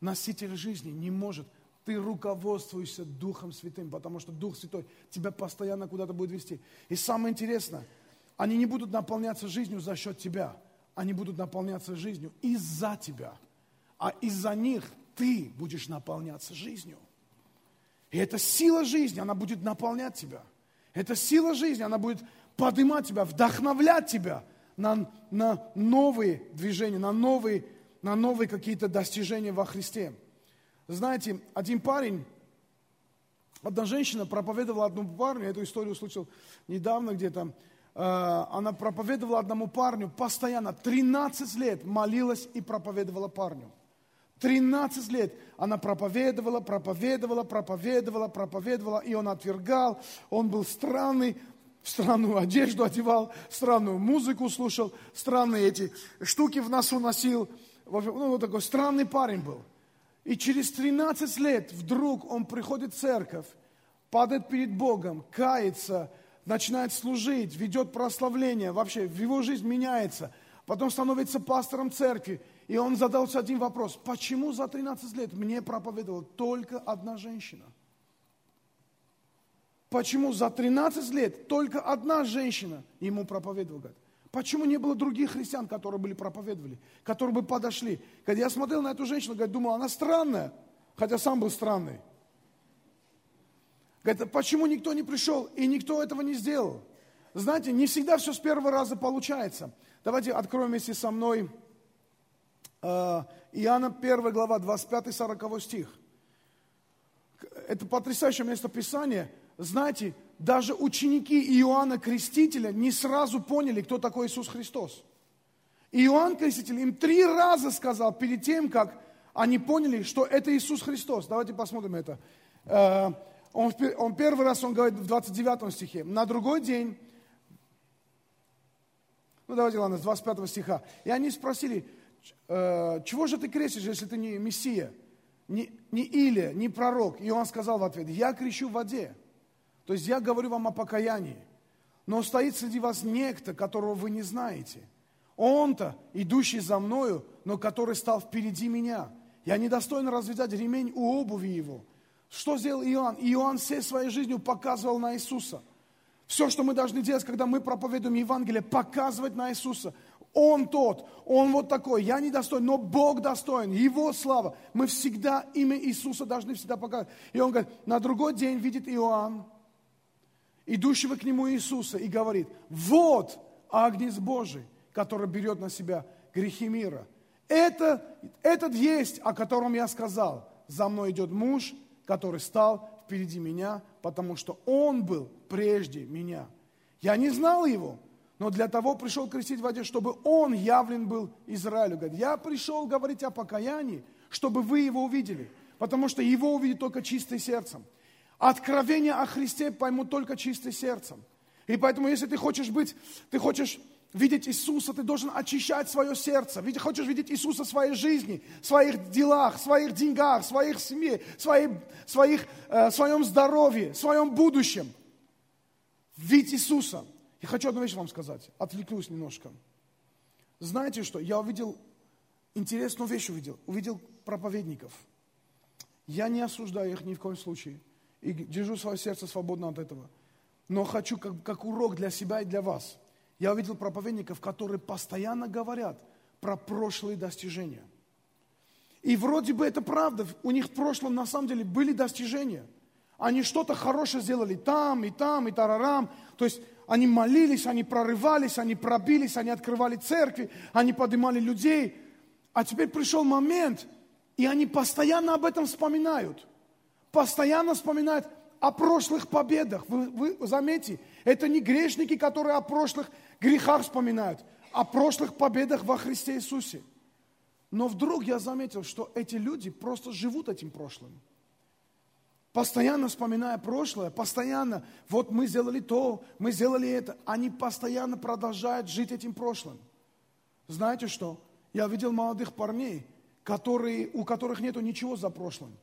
Носитель жизни не может. Ты руководствуешься Духом Святым, потому что Дух Святой тебя постоянно куда-то будет вести. И самое интересное, они не будут наполняться жизнью за счет тебя. Они будут наполняться жизнью из-за тебя. А из-за них ты будешь наполняться жизнью. И эта сила жизни, она будет наполнять тебя. Эта сила жизни, она будет поднимать тебя, вдохновлять тебя на, на новые движения, на новые, на новые какие-то достижения во Христе. Знаете, один парень, одна женщина проповедовала одному парню, я эту историю услышал недавно где-то, э, она проповедовала одному парню постоянно, 13 лет молилась и проповедовала парню. 13 лет она проповедовала, проповедовала, проповедовала, проповедовала, и он отвергал, он был странный, странную одежду одевал, странную музыку слушал, странные эти штуки в носу носил. Ну, вот такой странный парень был. И через 13 лет вдруг он приходит в церковь, падает перед Богом, кается, начинает служить, ведет прославление, вообще в его жизнь меняется, потом становится пастором церкви. И он задался один вопрос, почему за 13 лет мне проповедовала только одна женщина? Почему за 13 лет только одна женщина ему проповедовала? Почему не было других христиан, которые были проповедовали, которые бы подошли? Когда я смотрел на эту женщину, говорит, думал, она странная, хотя сам был странный. Говорит, почему никто не пришел и никто этого не сделал? Знаете, не всегда все с первого раза получается. Давайте откроем вместе со мной э, Иоанна 1 глава, 25-40 стих. Это потрясающее место Писания – знаете, даже ученики Иоанна Крестителя не сразу поняли, кто такой Иисус Христос. Иоанн Креститель им три раза сказал перед тем, как они поняли, что это Иисус Христос. Давайте посмотрим это. Э, он, он первый раз, он говорит в 29 стихе. На другой день, ну давайте, ладно, с 25 стиха. И они спросили, «Э, чего же ты крестишь, если ты не Мессия, не, не Илия, не пророк? И он сказал в ответ, я крещу в воде. То есть я говорю вам о покаянии. Но стоит среди вас некто, которого вы не знаете. Он-то, идущий за мною, но который стал впереди меня. Я недостойно развязать ремень у обуви его. Что сделал Иоанн? Иоанн всей своей жизнью показывал на Иисуса. Все, что мы должны делать, когда мы проповедуем Евангелие, показывать на Иисуса. Он тот, Он вот такой, я не достоин, но Бог достоин, Его слава. Мы всегда имя Иисуса должны всегда показывать. И он говорит, на другой день видит Иоанн, идущего к нему Иисуса и говорит, вот Агнец Божий, который берет на себя грехи мира. Это, этот есть, о котором я сказал. За мной идет муж, который стал впереди меня, потому что он был прежде меня. Я не знал его, но для того пришел крестить в воде, чтобы он явлен был Израилю. Говорит, я пришел говорить о покаянии, чтобы вы его увидели, потому что его увидит только чистым сердцем. Откровение о Христе поймут только чистым сердцем. И поэтому, если ты хочешь быть, ты хочешь видеть Иисуса, ты должен очищать свое сердце. Ведь хочешь видеть Иисуса в своей жизни, в своих делах, в своих деньгах, в своих семье, в своих, своих, э, своем здоровье, в своем будущем. Видеть Иисуса. Я хочу одну вещь вам сказать. Отвлекусь немножко. Знаете что? Я увидел, интересную вещь увидел. Увидел проповедников. Я не осуждаю их ни в коем случае и держу свое сердце свободно от этого. Но хочу как, как урок для себя и для вас. Я увидел проповедников, которые постоянно говорят про прошлые достижения. И вроде бы это правда, у них в прошлом на самом деле были достижения. Они что-то хорошее сделали там, и там, и тарарам. То есть они молились, они прорывались, они пробились, они открывали церкви, они поднимали людей. А теперь пришел момент, и они постоянно об этом вспоминают постоянно вспоминают о прошлых победах. Вы, вы заметьте, это не грешники, которые о прошлых грехах вспоминают, о прошлых победах во Христе Иисусе. Но вдруг я заметил, что эти люди просто живут этим прошлым. Постоянно вспоминая прошлое, постоянно, вот мы сделали то, мы сделали это. Они постоянно продолжают жить этим прошлым. Знаете что? Я видел молодых парней, которые, у которых нету ничего за прошлым.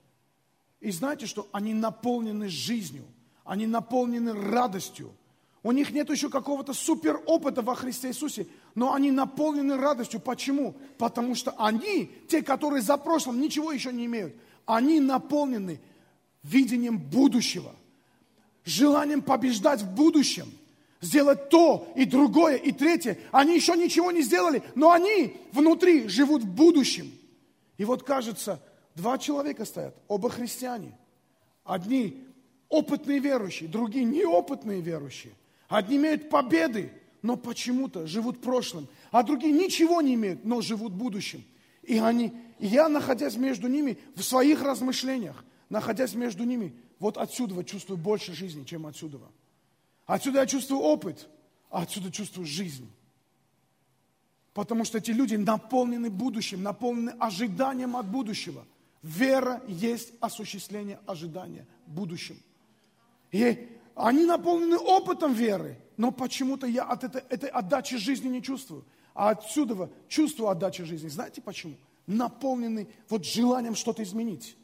И знаете что? Они наполнены жизнью, они наполнены радостью. У них нет еще какого-то супер опыта во Христе Иисусе, но они наполнены радостью. Почему? Потому что они, те, которые за прошлым ничего еще не имеют, они наполнены видением будущего, желанием побеждать в будущем, сделать то и другое и третье. Они еще ничего не сделали, но они внутри живут в будущем. И вот кажется, два человека стоят, оба христиане. Одни опытные верующие, другие неопытные верующие. Одни имеют победы, но почему-то живут прошлым, а другие ничего не имеют, но живут будущим. И они, и я, находясь между ними в своих размышлениях, находясь между ними, вот отсюда чувствую больше жизни, чем отсюда. Отсюда я чувствую опыт, а отсюда чувствую жизнь. Потому что эти люди наполнены будущим, наполнены ожиданием от будущего. Вера есть осуществление ожидания будущим. И они наполнены опытом веры, но почему-то я от этой, этой отдачи жизни не чувствую. А отсюда чувствую отдачи жизни. Знаете почему? Наполнены вот желанием что-то изменить.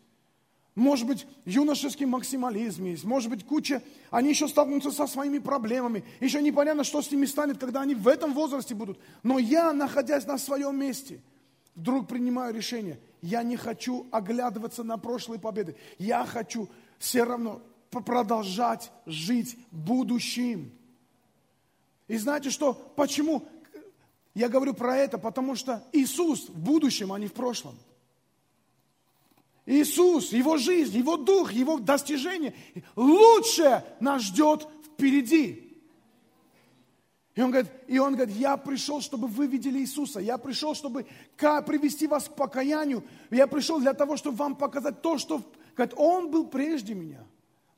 Может быть, юношеский максимализм есть, может быть, куча, они еще столкнутся со своими проблемами, еще непонятно, что с ними станет, когда они в этом возрасте будут. Но я, находясь на своем месте, вдруг принимаю решение, я не хочу оглядываться на прошлые победы, я хочу все равно продолжать жить будущим. И знаете что? Почему? Я говорю про это, потому что Иисус в будущем, а не в прошлом. Иисус, Его жизнь, Его дух, Его достижение, лучшее нас ждет впереди. И он, говорит, и он говорит, я пришел, чтобы вы видели Иисуса. Я пришел, чтобы привести вас к покаянию. Я пришел для того, чтобы вам показать то, что... Говорит, Он был прежде меня,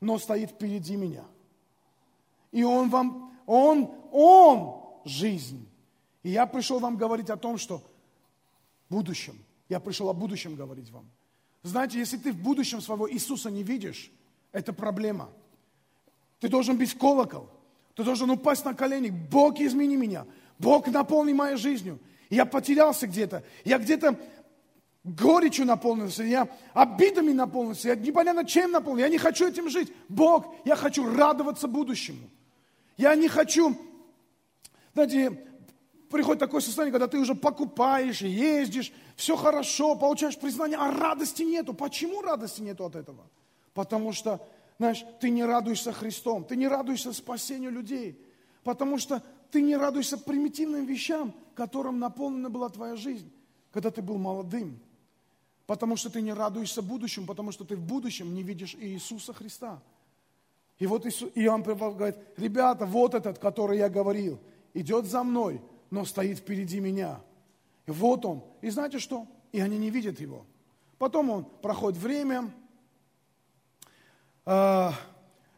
но стоит впереди меня. И Он вам... Он, Он жизнь. И я пришел вам говорить о том, что в будущем. Я пришел о будущем говорить вам. Знаете, если ты в будущем своего Иисуса не видишь, это проблема. Ты должен быть колокол. Ты должен упасть на колени. Бог, измени меня. Бог, наполни мою жизнью. Я потерялся где-то. Я где-то горечью наполнился. Я обидами наполнился. Я непонятно чем наполнился. Я не хочу этим жить. Бог, я хочу радоваться будущему. Я не хочу... Знаете, приходит такое состояние, когда ты уже покупаешь, ездишь, все хорошо, получаешь признание, а радости нету. Почему радости нету от этого? Потому что, знаешь, ты не радуешься Христом, ты не радуешься спасению людей, потому что ты не радуешься примитивным вещам, которым наполнена была твоя жизнь, когда ты был молодым. Потому что ты не радуешься будущему, потому что ты в будущем не видишь Иисуса Христа. И вот Иоанн говорит, ребята, вот этот, который я говорил, идет за мной, но стоит впереди меня. И вот он. И знаете что? И они не видят его. Потом он проходит время. А,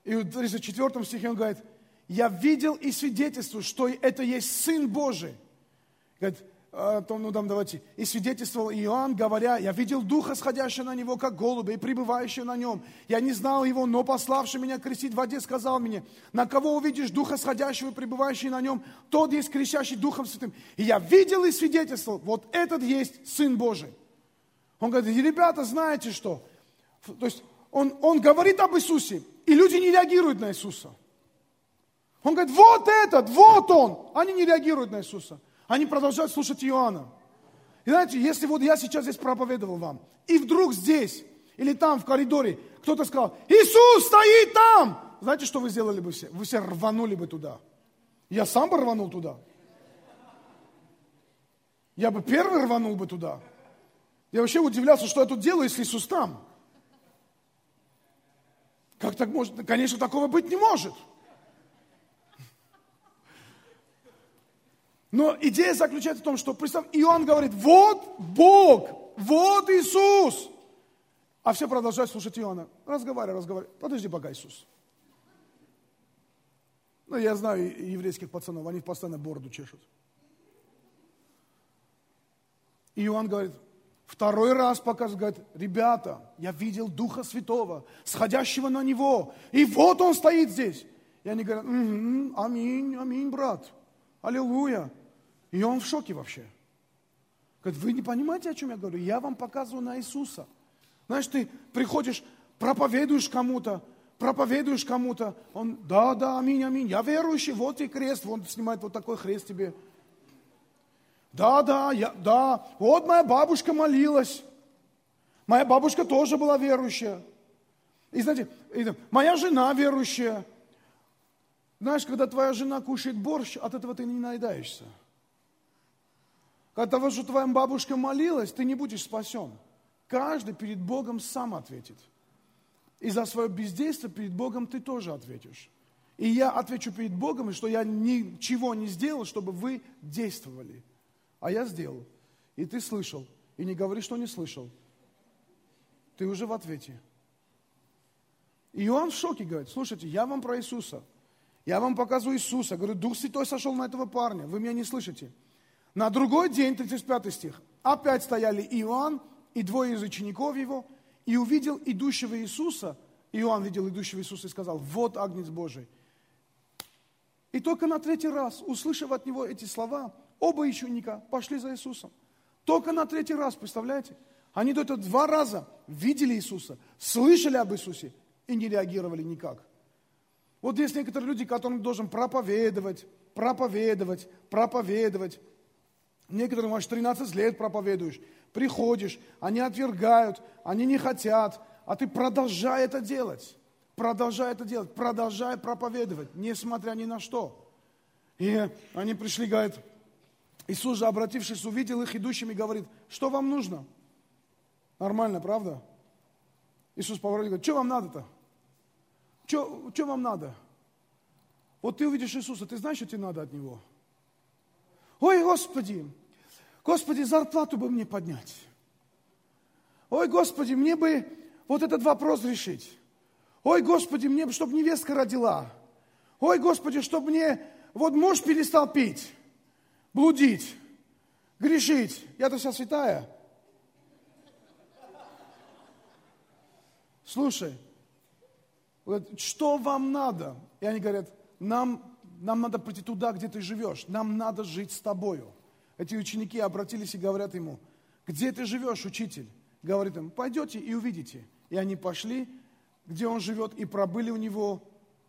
и в 34 стихе он говорит, я видел и свидетельствую, что это есть Сын Божий. Говорит, а, то, ну там давайте. И свидетельствовал Иоанн, говоря, я видел Духа, сходящего на него, как голубя, и пребывающего на нем. Я не знал его, но пославший меня крестить в воде, сказал мне, на кого увидишь Духа, сходящего и пребывающего на нем, тот есть кричащий Духом Святым. И я видел и свидетельствовал, вот этот есть Сын Божий. Он говорит, ребята, знаете что? То есть он, он говорит об Иисусе, и люди не реагируют на Иисуса. Он говорит, вот этот, вот он. Они не реагируют на Иисуса. Они продолжают слушать Иоанна. И знаете, если вот я сейчас здесь проповедовал вам, и вдруг здесь или там в коридоре кто-то сказал, Иисус стоит там, знаете, что вы сделали бы все? Вы все рванули бы туда. Я сам бы рванул туда. Я бы первый рванул бы туда. Я вообще удивлялся, что я тут делаю, если Иисус там. Как так может? Конечно, такого быть не может. Но идея заключается в том, что, представь, Иоанн говорит, вот Бог, вот Иисус. А все продолжают слушать Иоанна. Разговаривай, разговаривай. Подожди пока, Иисус. Ну, я знаю еврейских пацанов, они постоянно бороду чешут. И Иоанн говорит, второй раз показывает, говорит, ребята, я видел Духа Святого, сходящего на него, и вот он стоит здесь. И они говорят, угу, аминь, аминь, брат, аллилуйя. И он в шоке вообще. Говорит, вы не понимаете, о чем я говорю? Я вам показываю на Иисуса. Знаешь, ты приходишь, проповедуешь кому-то, проповедуешь кому-то, он, да, да, аминь, аминь, я верующий, вот и крест, он снимает вот такой крест тебе. Да, да, я, да, вот моя бабушка молилась, моя бабушка тоже была верующая. И знаете, моя жена верующая. Знаешь, когда твоя жена кушает борщ, от этого ты не наедаешься. От того, что твоя бабушка молилась, ты не будешь спасен. Каждый перед Богом сам ответит. И за свое бездействие перед Богом ты тоже ответишь. И я отвечу перед Богом, что я ничего не сделал, чтобы вы действовали. А я сделал. И ты слышал. И не говори, что не слышал. Ты уже в ответе. И Иоанн в шоке говорит, слушайте, я вам про Иисуса. Я вам показываю Иисуса. Говорю, Дух Святой сошел на этого парня. Вы меня не слышите. На другой день, 35 стих, опять стояли Иоанн и двое из учеников его, и увидел идущего Иисуса, Иоанн видел идущего Иисуса и сказал, вот Агнец Божий. И только на третий раз, услышав от него эти слова, оба ученика пошли за Иисусом. Только на третий раз, представляете? Они до этого два раза видели Иисуса, слышали об Иисусе и не реагировали никак. Вот есть некоторые люди, которым должен проповедовать, проповедовать, проповедовать. Некоторым аж 13 лет проповедуешь, приходишь, они отвергают, они не хотят, а ты продолжай это делать. Продолжай это делать, продолжай проповедовать, несмотря ни на что. И они пришли, говорят, Иисус же, обратившись, увидел их идущими, говорит, что вам нужно? Нормально, правда? Иисус поворотил, говорит, что вам надо-то? Что вам надо? Вот ты увидишь Иисуса, ты знаешь, что тебе надо от Него? Ой, Господи, Господи, зарплату бы мне поднять. Ой, Господи, мне бы вот этот вопрос решить. Ой, Господи, мне бы, чтобы невестка родила. Ой, Господи, чтобы мне вот муж перестал пить, блудить, грешить. Я-то вся святая. Слушай, что вам надо? И они говорят, нам нам надо прийти туда, где ты живешь, нам надо жить с тобою. Эти ученики обратились и говорят ему, где ты живешь, учитель? Говорит им, пойдете и увидите. И они пошли, где он живет, и пробыли у него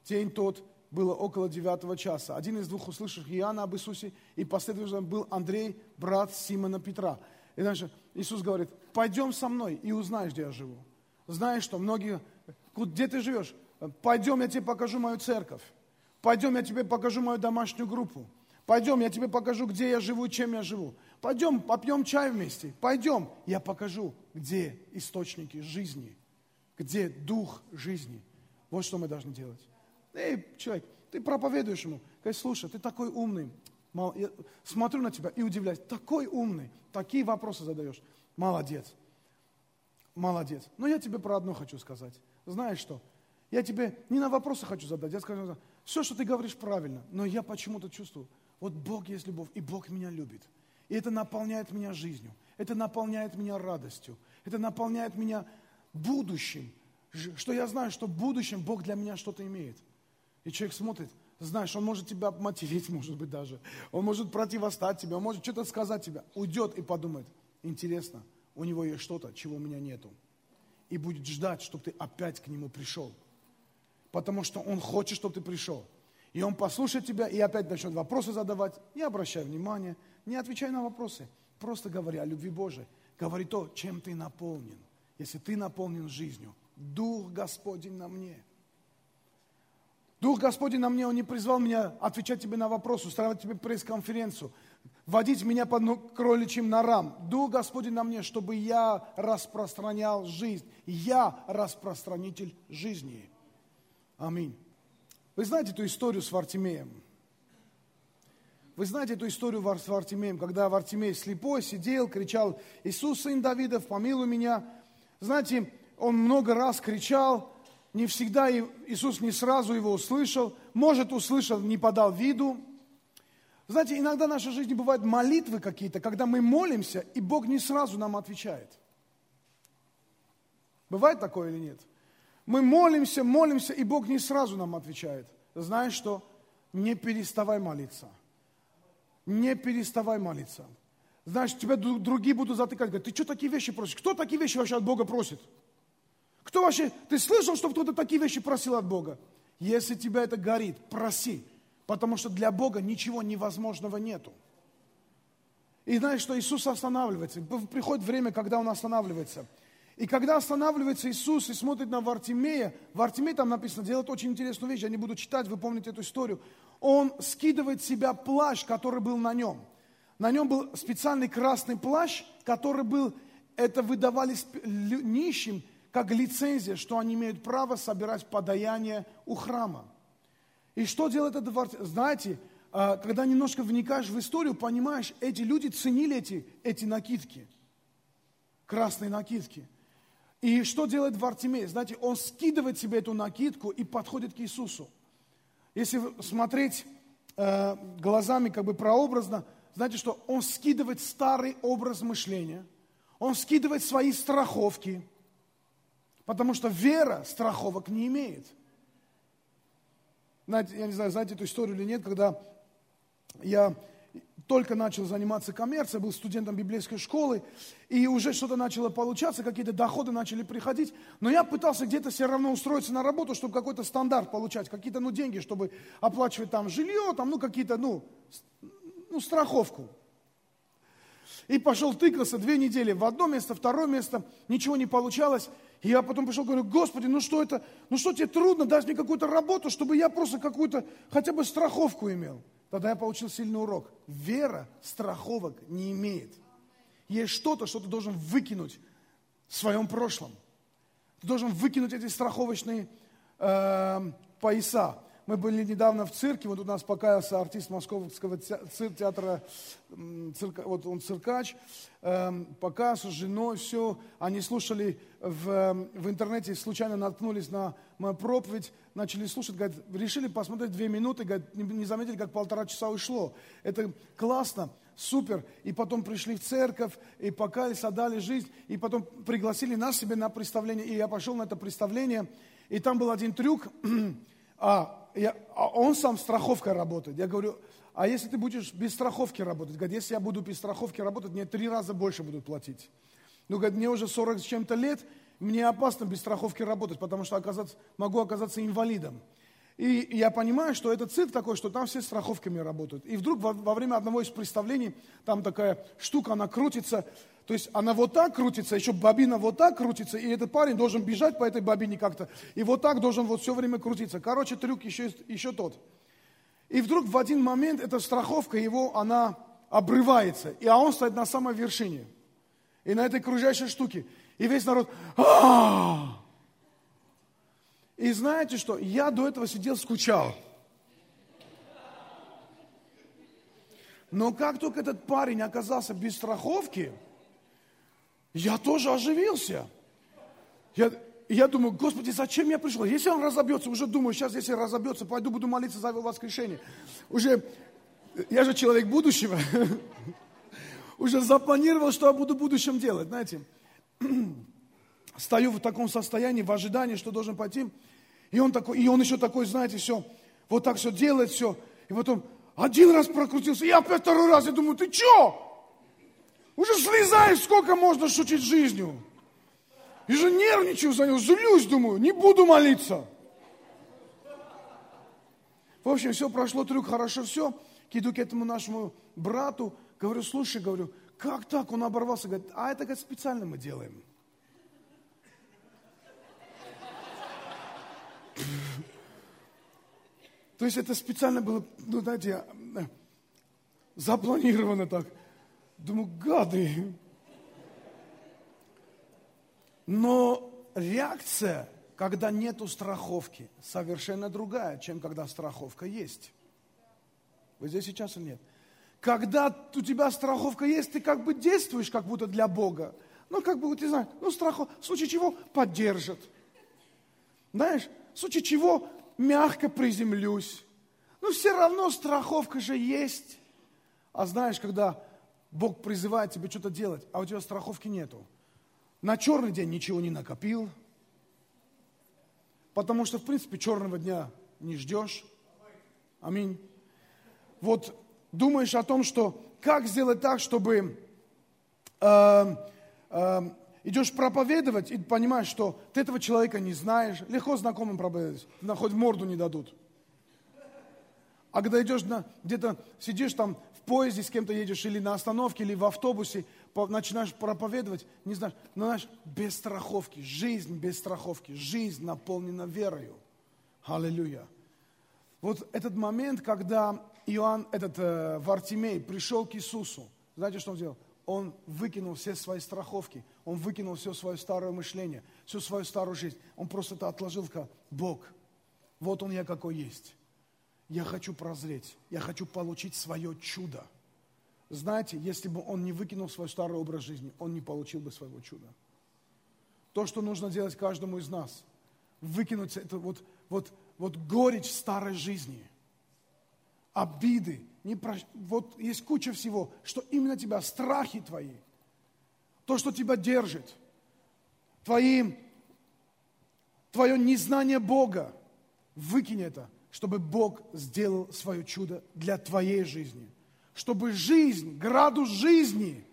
день тот, было около девятого часа. Один из двух услышавших Иоанна об Иисусе, и последовательно был Андрей, брат Симона Петра. И дальше Иисус говорит, пойдем со мной и узнаешь, где я живу. Знаешь что, многие, где ты живешь? Пойдем, я тебе покажу мою церковь. Пойдем, я тебе покажу мою домашнюю группу. Пойдем, я тебе покажу, где я живу, чем я живу. Пойдем, попьем чай вместе. Пойдем, я покажу, где источники жизни, где дух жизни. Вот что мы должны делать. Эй, человек, ты проповедуешь ему. Говорит, слушай, ты такой умный. Я смотрю на тебя и удивляюсь. Такой умный. Такие вопросы задаешь. Молодец. Молодец. Но я тебе про одно хочу сказать. Знаешь что? Я тебе не на вопросы хочу задать. Я скажу, все, что ты говоришь, правильно, но я почему-то чувствую, вот Бог есть любовь, и Бог меня любит. И это наполняет меня жизнью, это наполняет меня радостью, это наполняет меня будущим, что я знаю, что в будущем Бог для меня что-то имеет. И человек смотрит, знаешь, он может тебя мотивировать, [LAUGHS] может быть, даже. Он может противостать тебе, он может что-то сказать тебе. Уйдет и подумает, интересно, у него есть что-то, чего у меня нету. И будет ждать, чтобы ты опять к нему пришел потому что Он хочет, чтобы ты пришел. И Он послушает тебя и опять начнет вопросы задавать. Не обращай внимания, не отвечай на вопросы. Просто говори о любви Божией. Говори то, чем ты наполнен. Если ты наполнен жизнью, Дух Господень на мне. Дух Господень на мне, Он не призвал меня отвечать тебе на вопросы, устраивать тебе пресс-конференцию, водить меня по кроличьим норам. Дух Господень на мне, чтобы я распространял жизнь. Я распространитель жизни. Аминь. Вы знаете эту историю с Вартимеем? Вы знаете эту историю с Вартимеем, когда Вартимей слепой сидел, кричал, Иисус, сын Давидов, помилуй меня. Знаете, он много раз кричал, не всегда Иисус не сразу его услышал, может, услышал, не подал виду. Знаете, иногда в нашей жизни бывают молитвы какие-то, когда мы молимся, и Бог не сразу нам отвечает. Бывает такое или нет? Мы молимся, молимся, и Бог не сразу нам отвечает. Знаешь что? Не переставай молиться. Не переставай молиться. Знаешь, тебя другие будут затыкать. Говорят, ты что такие вещи просишь? Кто такие вещи вообще от Бога просит? Кто вообще, ты слышал, что кто-то такие вещи просил от Бога? Если тебя это горит, проси. Потому что для Бога ничего невозможного нету. И знаешь, что Иисус останавливается. Приходит время, когда Он останавливается. И когда останавливается Иисус и смотрит на Вартимея, Вартимей там написано, делает очень интересную вещь, я не буду читать, вы помните эту историю. Он скидывает с себя плащ, который был на нем. На нем был специальный красный плащ, который был, это выдавали нищим, как лицензия, что они имеют право собирать подаяние у храма. И что делает этот Вартимей? Знаете, а, когда немножко вникаешь в историю, понимаешь, эти люди ценили эти, эти накидки, красные накидки. И что делает Вартимей? Знаете, он скидывает себе эту накидку и подходит к Иисусу. Если смотреть э, глазами как бы прообразно, знаете, что он скидывает старый образ мышления, он скидывает свои страховки, потому что вера страховок не имеет. Знаете, я не знаю, знаете эту историю или нет, когда я только начал заниматься коммерцией, был студентом библейской школы, и уже что-то начало получаться, какие-то доходы начали приходить, но я пытался где-то все равно устроиться на работу, чтобы какой-то стандарт получать, какие-то, ну, деньги, чтобы оплачивать там жилье, там, ну, какие-то, ну, ну, страховку. И пошел тыкался две недели в одно место, второе место, ничего не получалось. И я потом пришел, говорю, Господи, ну что это, ну что тебе трудно дать мне какую-то работу, чтобы я просто какую-то, хотя бы страховку имел. Тогда я получил сильный урок. Вера страховок не имеет. Есть что-то, что ты должен выкинуть в своем прошлом. Ты должен выкинуть эти страховочные э, пояса. Мы были недавно в цирке, вот у нас покаялся артист Московского театра, цирка, вот он циркач, эм, покаялся с женой, все. Они слушали в, в интернете, случайно наткнулись на мою проповедь, начали слушать, говорят, решили посмотреть две минуты, говорят, не заметили, как полтора часа ушло. Это классно, супер. И потом пришли в церковь, и покаялись, отдали жизнь, и потом пригласили нас себе на представление. И я пошел на это представление, и там был один трюк, [CLEARS THROAT] а я, а он сам страховкой работает. Я говорю, а если ты будешь без страховки работать? Говорит, если я буду без страховки работать, мне три раза больше будут платить. Ну, говорит, мне уже 40 с чем-то лет, мне опасно без страховки работать, потому что оказаться, могу оказаться инвалидом. И я понимаю, что это цирк такой, что там все страховками работают. И вдруг во, во время одного из представлений, там такая штука, она крутится, то есть она вот так крутится, еще бобина вот так крутится, и этот парень должен бежать по этой бобине как-то, и вот так должен вот все время крутиться. Короче, трюк еще, еще тот. И вдруг в один момент эта страховка его, она обрывается, и а он стоит на самой вершине. И на этой кружащей штуке. И весь народ, а И знаете что? Я до этого сидел, скучал. Но как только этот парень оказался без страховки, я тоже оживился. Я, я думаю, Господи, зачем я пришел? Если он разобьется, уже думаю, сейчас, если разобьется, пойду буду молиться за его воскрешение. Уже, я же человек будущего. [LAUGHS] Уже запланировал, что я буду в будущем делать, знаете. [CLEARS THROAT] Стою в таком состоянии, в ожидании, что должен пойти. И он, такой, и он еще такой, знаете, все, вот так все делает, все. И потом один раз прокрутился, и опять второй раз. Я думаю, ты что? Уже слезаешь, сколько можно шутить жизнью. И же нервничаю за него, злюсь, думаю, не буду молиться. В общем, все прошло, трюк, хорошо, все. Иду к этому нашему брату, говорю, слушай, говорю, как так? Он оборвался, говорит, а это как специально мы делаем. То есть это специально было, ну, знаете, запланировано так. Думаю, гады. Но реакция, когда нету страховки, совершенно другая, чем когда страховка есть. Вы здесь сейчас или нет? Когда у тебя страховка есть, ты как бы действуешь как будто для Бога. Ну, как бы, ты знаешь, ну, страховка, в случае чего поддержит. Знаешь, в случае чего мягко приземлюсь. Ну, все равно страховка же есть. А знаешь, когда Бог призывает тебя что-то делать, а у тебя страховки нету. На черный день ничего не накопил, потому что, в принципе, черного дня не ждешь. Аминь. Вот думаешь о том, что как сделать так, чтобы э, э, идешь проповедовать и понимаешь, что ты этого человека не знаешь, легко знакомым проповедовать, на хоть морду не дадут. А когда идешь на, где-то сидишь там в поезде с кем-то едешь, или на остановке, или в автобусе, по, начинаешь проповедовать, не знаешь, но знаешь, без страховки, жизнь без страховки, жизнь наполнена верою. Аллилуйя. Вот этот момент, когда Иоанн, этот э, Вартимей, пришел к Иисусу, знаете, что он сделал? Он выкинул все свои страховки, он выкинул все свое старое мышление, всю свою старую жизнь. Он просто это отложил, сказал, Бог, вот он я какой есть. Я хочу прозреть, я хочу получить свое чудо. Знаете, если бы он не выкинул свой старый образ жизни, он не получил бы своего чуда. То, что нужно делать каждому из нас, выкинуть это вот, вот, вот горечь старой жизни, обиды, не про... вот есть куча всего, что именно тебя, страхи твои, то, что тебя держит, твои, твое незнание Бога, выкинь это, чтобы Бог сделал свое чудо для твоей жизни. Чтобы жизнь, градус жизни,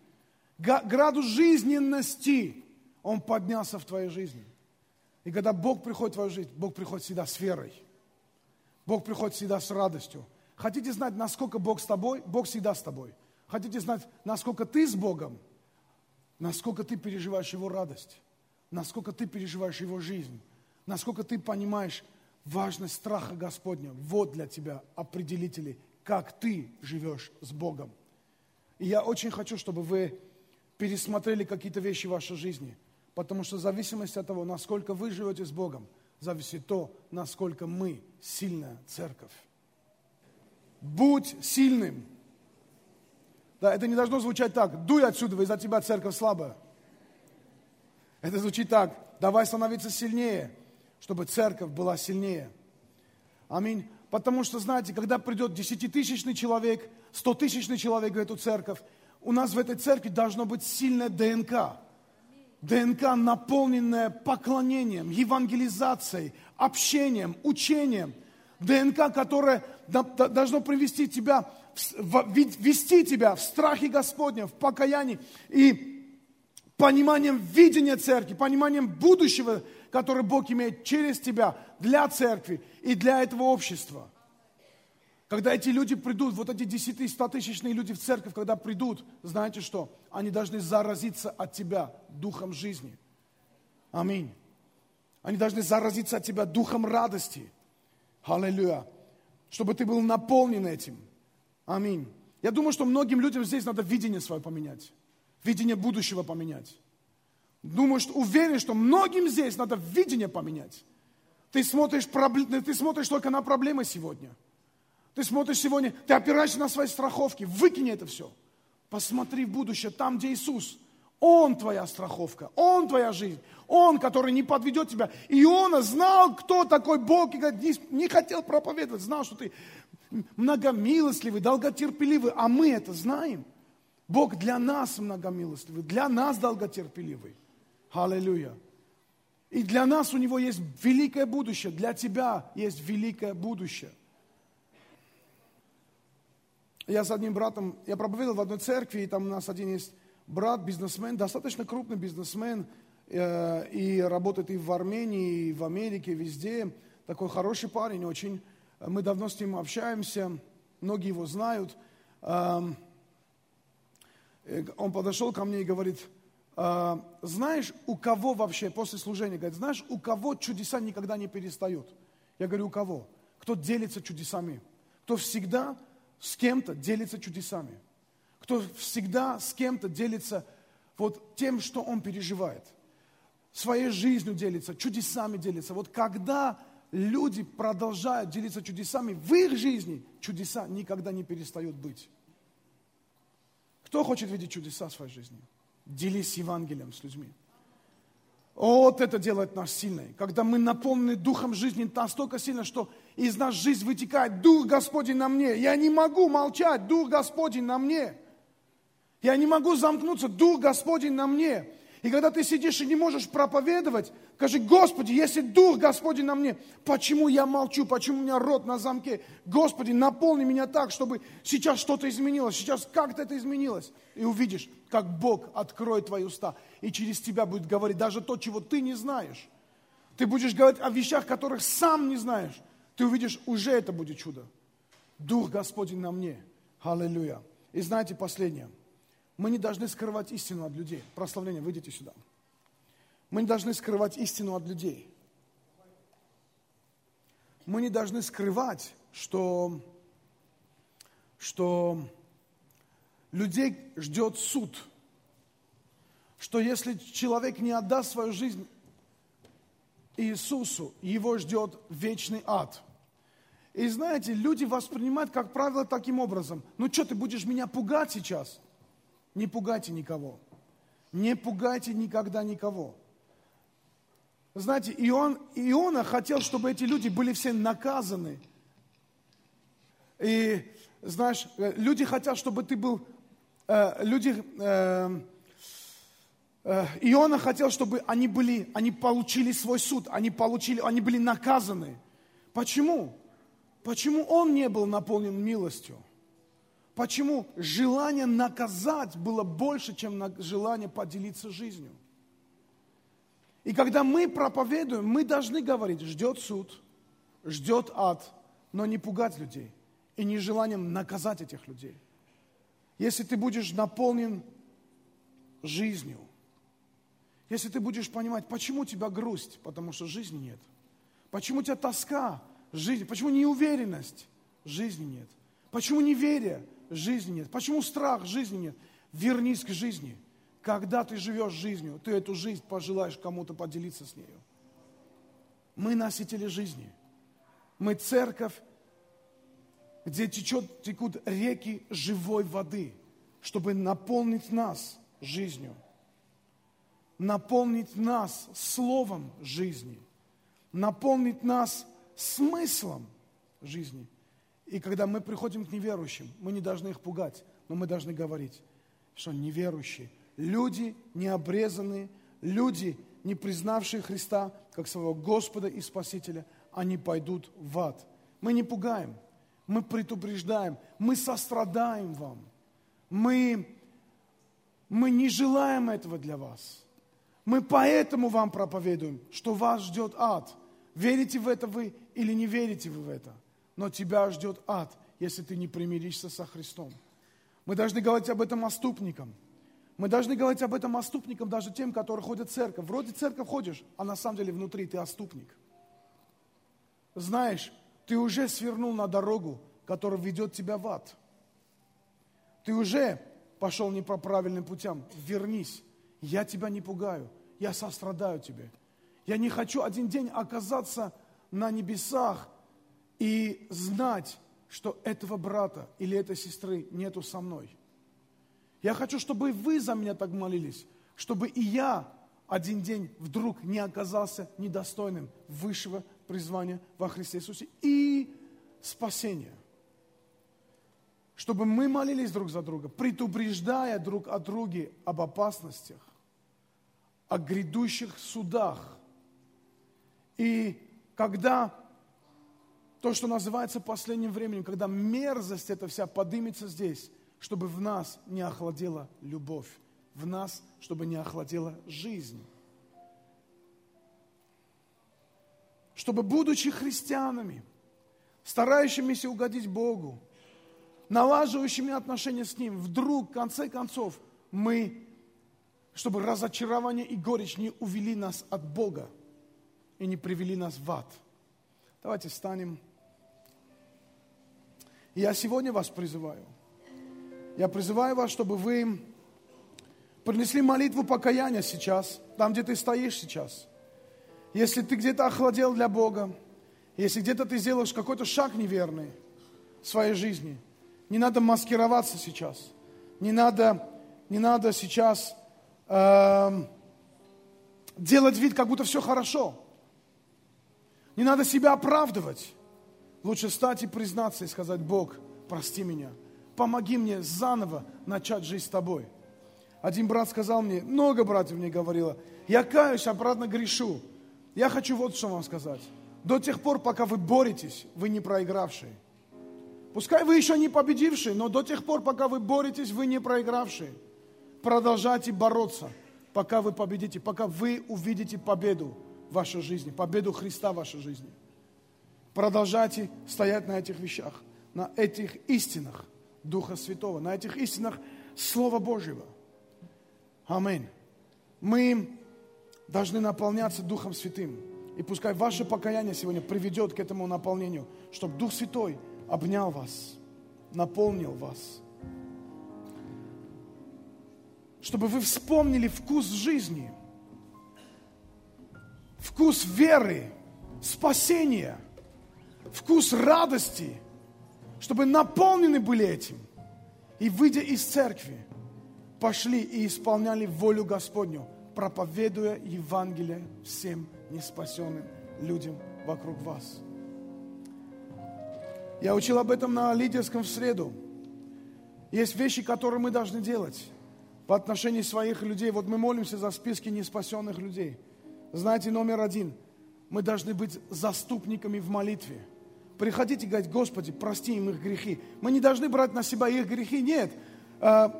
градус жизненности, он поднялся в твоей жизни. И когда Бог приходит в твою жизнь, Бог приходит всегда с верой. Бог приходит всегда с радостью. Хотите знать, насколько Бог с тобой? Бог всегда с тобой. Хотите знать, насколько ты с Богом? Насколько ты переживаешь Его радость? Насколько ты переживаешь Его жизнь? Насколько ты понимаешь, важность страха Господня. Вот для тебя определители, как ты живешь с Богом. И я очень хочу, чтобы вы пересмотрели какие-то вещи в вашей жизни. Потому что в зависимости от того, насколько вы живете с Богом, зависит то, насколько мы сильная церковь. Будь сильным. Да, это не должно звучать так. Дуй отсюда, из-за тебя церковь слабая. Это звучит так. Давай становиться сильнее чтобы церковь была сильнее. Аминь. Потому что, знаете, когда придет десятитысячный человек, стотысячный человек в эту церковь, у нас в этой церкви должно быть сильная ДНК. ДНК, наполненная поклонением, евангелизацией, общением, учением. ДНК, которая должно привести тебя, вести тебя в страхе Господнем, в покаянии и пониманием видения церкви, пониманием будущего который Бог имеет через тебя для церкви и для этого общества. Когда эти люди придут, вот эти 10 100 тысячные люди в церковь, когда придут, знаете что? Они должны заразиться от тебя духом жизни. Аминь. Они должны заразиться от тебя духом радости. Аллилуйя. Чтобы ты был наполнен этим. Аминь. Я думаю, что многим людям здесь надо видение свое поменять. Видение будущего поменять. Думаю, что уверен, что многим здесь надо видение поменять. Ты смотришь, ты смотришь только на проблемы сегодня. Ты смотришь сегодня, ты опираешься на свои страховки, выкини это все. Посмотри в будущее, там, где Иисус. Он твоя страховка, Он твоя жизнь, Он, который не подведет тебя. Иона знал, кто такой Бог, и не, не хотел проповедовать, знал, что ты многомилостливый, долготерпеливый, а мы это знаем. Бог для нас многомилостливый, для нас долготерпеливый. Аллилуйя. И для нас у него есть великое будущее, для тебя есть великое будущее. Я с одним братом, я проповедовал в одной церкви, и там у нас один есть брат, бизнесмен, достаточно крупный бизнесмен, э, и работает и в Армении, и в Америке, везде. Такой хороший парень очень. Мы давно с ним общаемся, многие его знают. Эм, э, он подошел ко мне и говорит, а, знаешь, у кого вообще после служения, говорит, знаешь, у кого чудеса никогда не перестают? Я говорю, у кого? Кто делится чудесами? Кто всегда с кем-то делится чудесами? Кто всегда с кем-то делится вот тем, что он переживает? Своей жизнью делится, чудесами делится. Вот когда люди продолжают делиться чудесами, в их жизни чудеса никогда не перестают быть. Кто хочет видеть чудеса в своей жизни? Делись Евангелием с людьми. Вот это делает нас сильной. Когда мы наполнены Духом жизни настолько сильно, что из нас жизнь вытекает. Дух Господень на мне. Я не могу молчать. Дух Господень на мне. Я не могу замкнуться. Дух Господень на мне. И когда ты сидишь и не можешь проповедовать, скажи, Господи, если Дух Господень на мне, почему я молчу, почему у меня рот на замке? Господи, наполни меня так, чтобы сейчас что-то изменилось, сейчас как-то это изменилось. И увидишь, как Бог откроет твои уста, и через тебя будет говорить даже то, чего ты не знаешь. Ты будешь говорить о вещах, которых сам не знаешь. Ты увидишь, уже это будет чудо. Дух Господень на мне. Аллилуйя. И знаете, последнее – мы не должны скрывать истину от людей. Прославление, выйдите сюда. Мы не должны скрывать истину от людей. Мы не должны скрывать, что, что людей ждет суд. Что если человек не отдаст свою жизнь Иисусу, его ждет вечный ад. И знаете, люди воспринимают, как правило, таким образом. Ну что, ты будешь меня пугать сейчас? Не пугайте никого. Не пугайте никогда никого. Знаете, Ион, Иона хотел, чтобы эти люди были все наказаны. И, знаешь, э, люди хотят, чтобы ты был... Э, люди... Э, э, Иона хотел, чтобы они были, они получили свой суд, они получили, они были наказаны. Почему? Почему он не был наполнен милостью? Почему желание наказать было больше, чем желание поделиться жизнью? И когда мы проповедуем, мы должны говорить, ждет суд, ждет ад, но не пугать людей и не желанием наказать этих людей. Если ты будешь наполнен жизнью, если ты будешь понимать, почему у тебя грусть, потому что жизни нет, почему у тебя тоска, жизни, почему неуверенность, жизни нет, почему неверие, жизни нет. Почему страх жизни нет? Вернись к жизни. Когда ты живешь жизнью, ты эту жизнь пожелаешь кому-то поделиться с нею. Мы носители жизни. Мы церковь, где течет, текут реки живой воды, чтобы наполнить нас жизнью, наполнить нас словом жизни, наполнить нас смыслом жизни – и когда мы приходим к неверующим, мы не должны их пугать, но мы должны говорить, что неверующие, люди необрезанные, люди, не признавшие Христа как своего Господа и Спасителя, они пойдут в ад. Мы не пугаем, мы предупреждаем, мы сострадаем вам. Мы, мы не желаем этого для вас. Мы поэтому вам проповедуем, что вас ждет ад. Верите в это вы или не верите вы в это? Но тебя ждет ад, если ты не примиришься со Христом. Мы должны говорить об этом оступникам. Мы должны говорить об этом оступникам, даже тем, которые ходят в церковь. Вроде церковь ходишь, а на самом деле внутри ты оступник. Знаешь, ты уже свернул на дорогу, которая ведет тебя в ад. Ты уже пошел не по правильным путям. Вернись. Я тебя не пугаю. Я сострадаю тебе. Я не хочу один день оказаться на небесах и знать, что этого брата или этой сестры нету со мной. Я хочу, чтобы вы за меня так молились, чтобы и я один день вдруг не оказался недостойным высшего призвания во Христе Иисусе и спасения. Чтобы мы молились друг за друга, предупреждая друг о друге об опасностях, о грядущих судах. И когда то, что называется последним временем, когда мерзость эта вся подымется здесь, чтобы в нас не охладела любовь, в нас, чтобы не охладела жизнь. Чтобы, будучи христианами, старающимися угодить Богу, налаживающими отношения с Ним, вдруг, в конце концов, мы, чтобы разочарование и горечь не увели нас от Бога и не привели нас в ад. Давайте встанем. И я сегодня вас призываю. Я призываю вас, чтобы вы принесли молитву покаяния сейчас, там, где ты стоишь сейчас. Если ты где-то охладел для Бога, если где-то ты сделаешь какой-то шаг неверный в своей жизни, не надо маскироваться сейчас. Не надо, не надо сейчас э, делать вид, как будто все хорошо. Не надо себя оправдывать. Лучше стать и признаться и сказать, Бог, прости меня, помоги мне заново начать жизнь с Тобой. Один брат сказал мне, много братьев мне говорило, я каюсь, обратно грешу. Я хочу вот что вам сказать. До тех пор, пока вы боретесь, вы не проигравшие. Пускай вы еще не победившие, но до тех пор, пока вы боретесь, вы не проигравшие. Продолжайте бороться, пока вы победите, пока вы увидите победу в вашей жизни, победу Христа в вашей жизни. Продолжайте стоять на этих вещах, на этих истинах Духа Святого, на этих истинах Слова Божьего. Аминь. Мы должны наполняться Духом Святым. И пускай ваше покаяние сегодня приведет к этому наполнению, чтобы Дух Святой обнял вас, наполнил вас. Чтобы вы вспомнили вкус жизни, вкус веры, спасения, вкус радости, чтобы наполнены были этим. И выйдя из церкви, пошли и исполняли волю Господню, проповедуя Евангелие всем неспасенным людям вокруг вас. Я учил об этом на лидерском в среду. Есть вещи, которые мы должны делать по отношению своих людей. Вот мы молимся за списки неспасенных людей. Знаете, номер один. Мы должны быть заступниками в молитве. Приходите и говорить, Господи, прости им их грехи. Мы не должны брать на себя их грехи. Нет. А,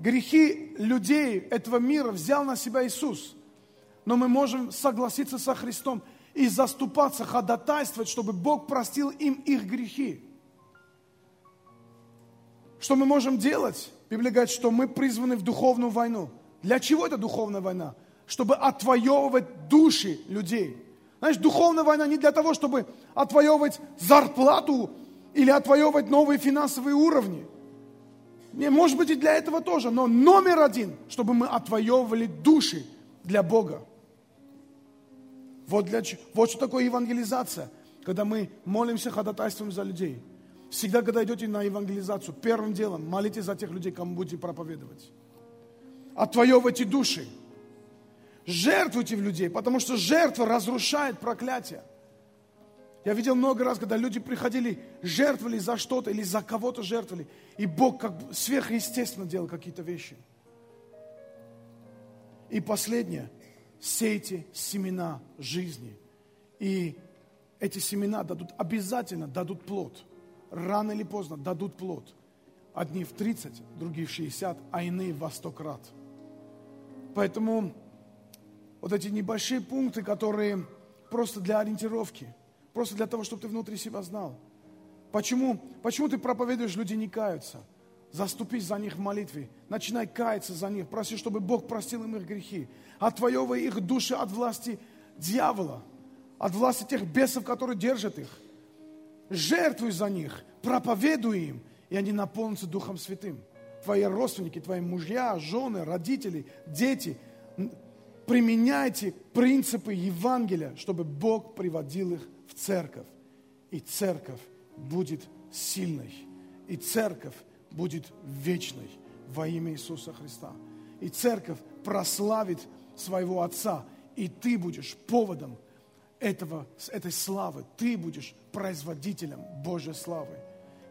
грехи людей этого мира взял на себя Иисус. Но мы можем согласиться со Христом и заступаться, ходатайствовать, чтобы Бог простил им их грехи. Что мы можем делать? Библия говорит, что мы призваны в духовную войну. Для чего это духовная война? Чтобы отвоевывать души людей. Знаешь, духовная война не для того, чтобы отвоевывать зарплату или отвоевывать новые финансовые уровни. Не, может быть и для этого тоже, но номер один, чтобы мы отвоевывали души для Бога. Вот, для, вот что такое евангелизация. Когда мы молимся, ходатайствуем за людей. Всегда, когда идете на евангелизацию, первым делом молитесь за тех людей, кому будете проповедовать. Отвоевывайте души. Жертвуйте в людей, потому что жертва разрушает проклятие. Я видел много раз, когда люди приходили, жертвовали за что-то или за кого-то жертвовали, и Бог как бы сверхъестественно делал какие-то вещи. И последнее, сейте семена жизни. И эти семена дадут, обязательно дадут плод. Рано или поздно дадут плод. Одни в 30, другие в 60, а иные в 100 крат. Поэтому вот эти небольшие пункты, которые просто для ориентировки, просто для того, чтобы ты внутри себя знал. Почему, почему ты проповедуешь, люди не каются? Заступись за них в молитве. Начинай каяться за них. Проси, чтобы Бог простил им их грехи. Отвоевывай их души от власти дьявола. От власти тех бесов, которые держат их. Жертвуй за них. Проповедуй им. И они наполнятся Духом Святым. Твои родственники, твои мужья, жены, родители, дети. Применяйте принципы Евангелия, чтобы Бог приводил их в церковь. И церковь будет сильной. И церковь будет вечной во имя Иисуса Христа. И церковь прославит своего Отца, и ты будешь поводом этого, этой славы. Ты будешь производителем Божьей славы.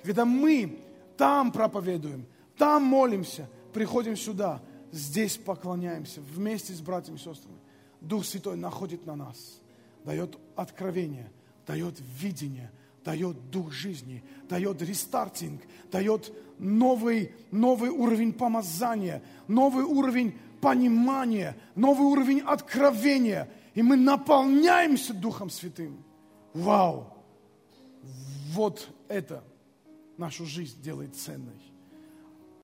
Когда мы там проповедуем, там молимся, приходим сюда, здесь поклоняемся вместе с братьями и сестрами, Дух Святой находит на нас, дает откровение, дает видение, дает дух жизни, дает рестартинг, дает новый, новый уровень помазания, новый уровень понимания, новый уровень откровения. И мы наполняемся Духом Святым. Вау! Вот это нашу жизнь делает ценной.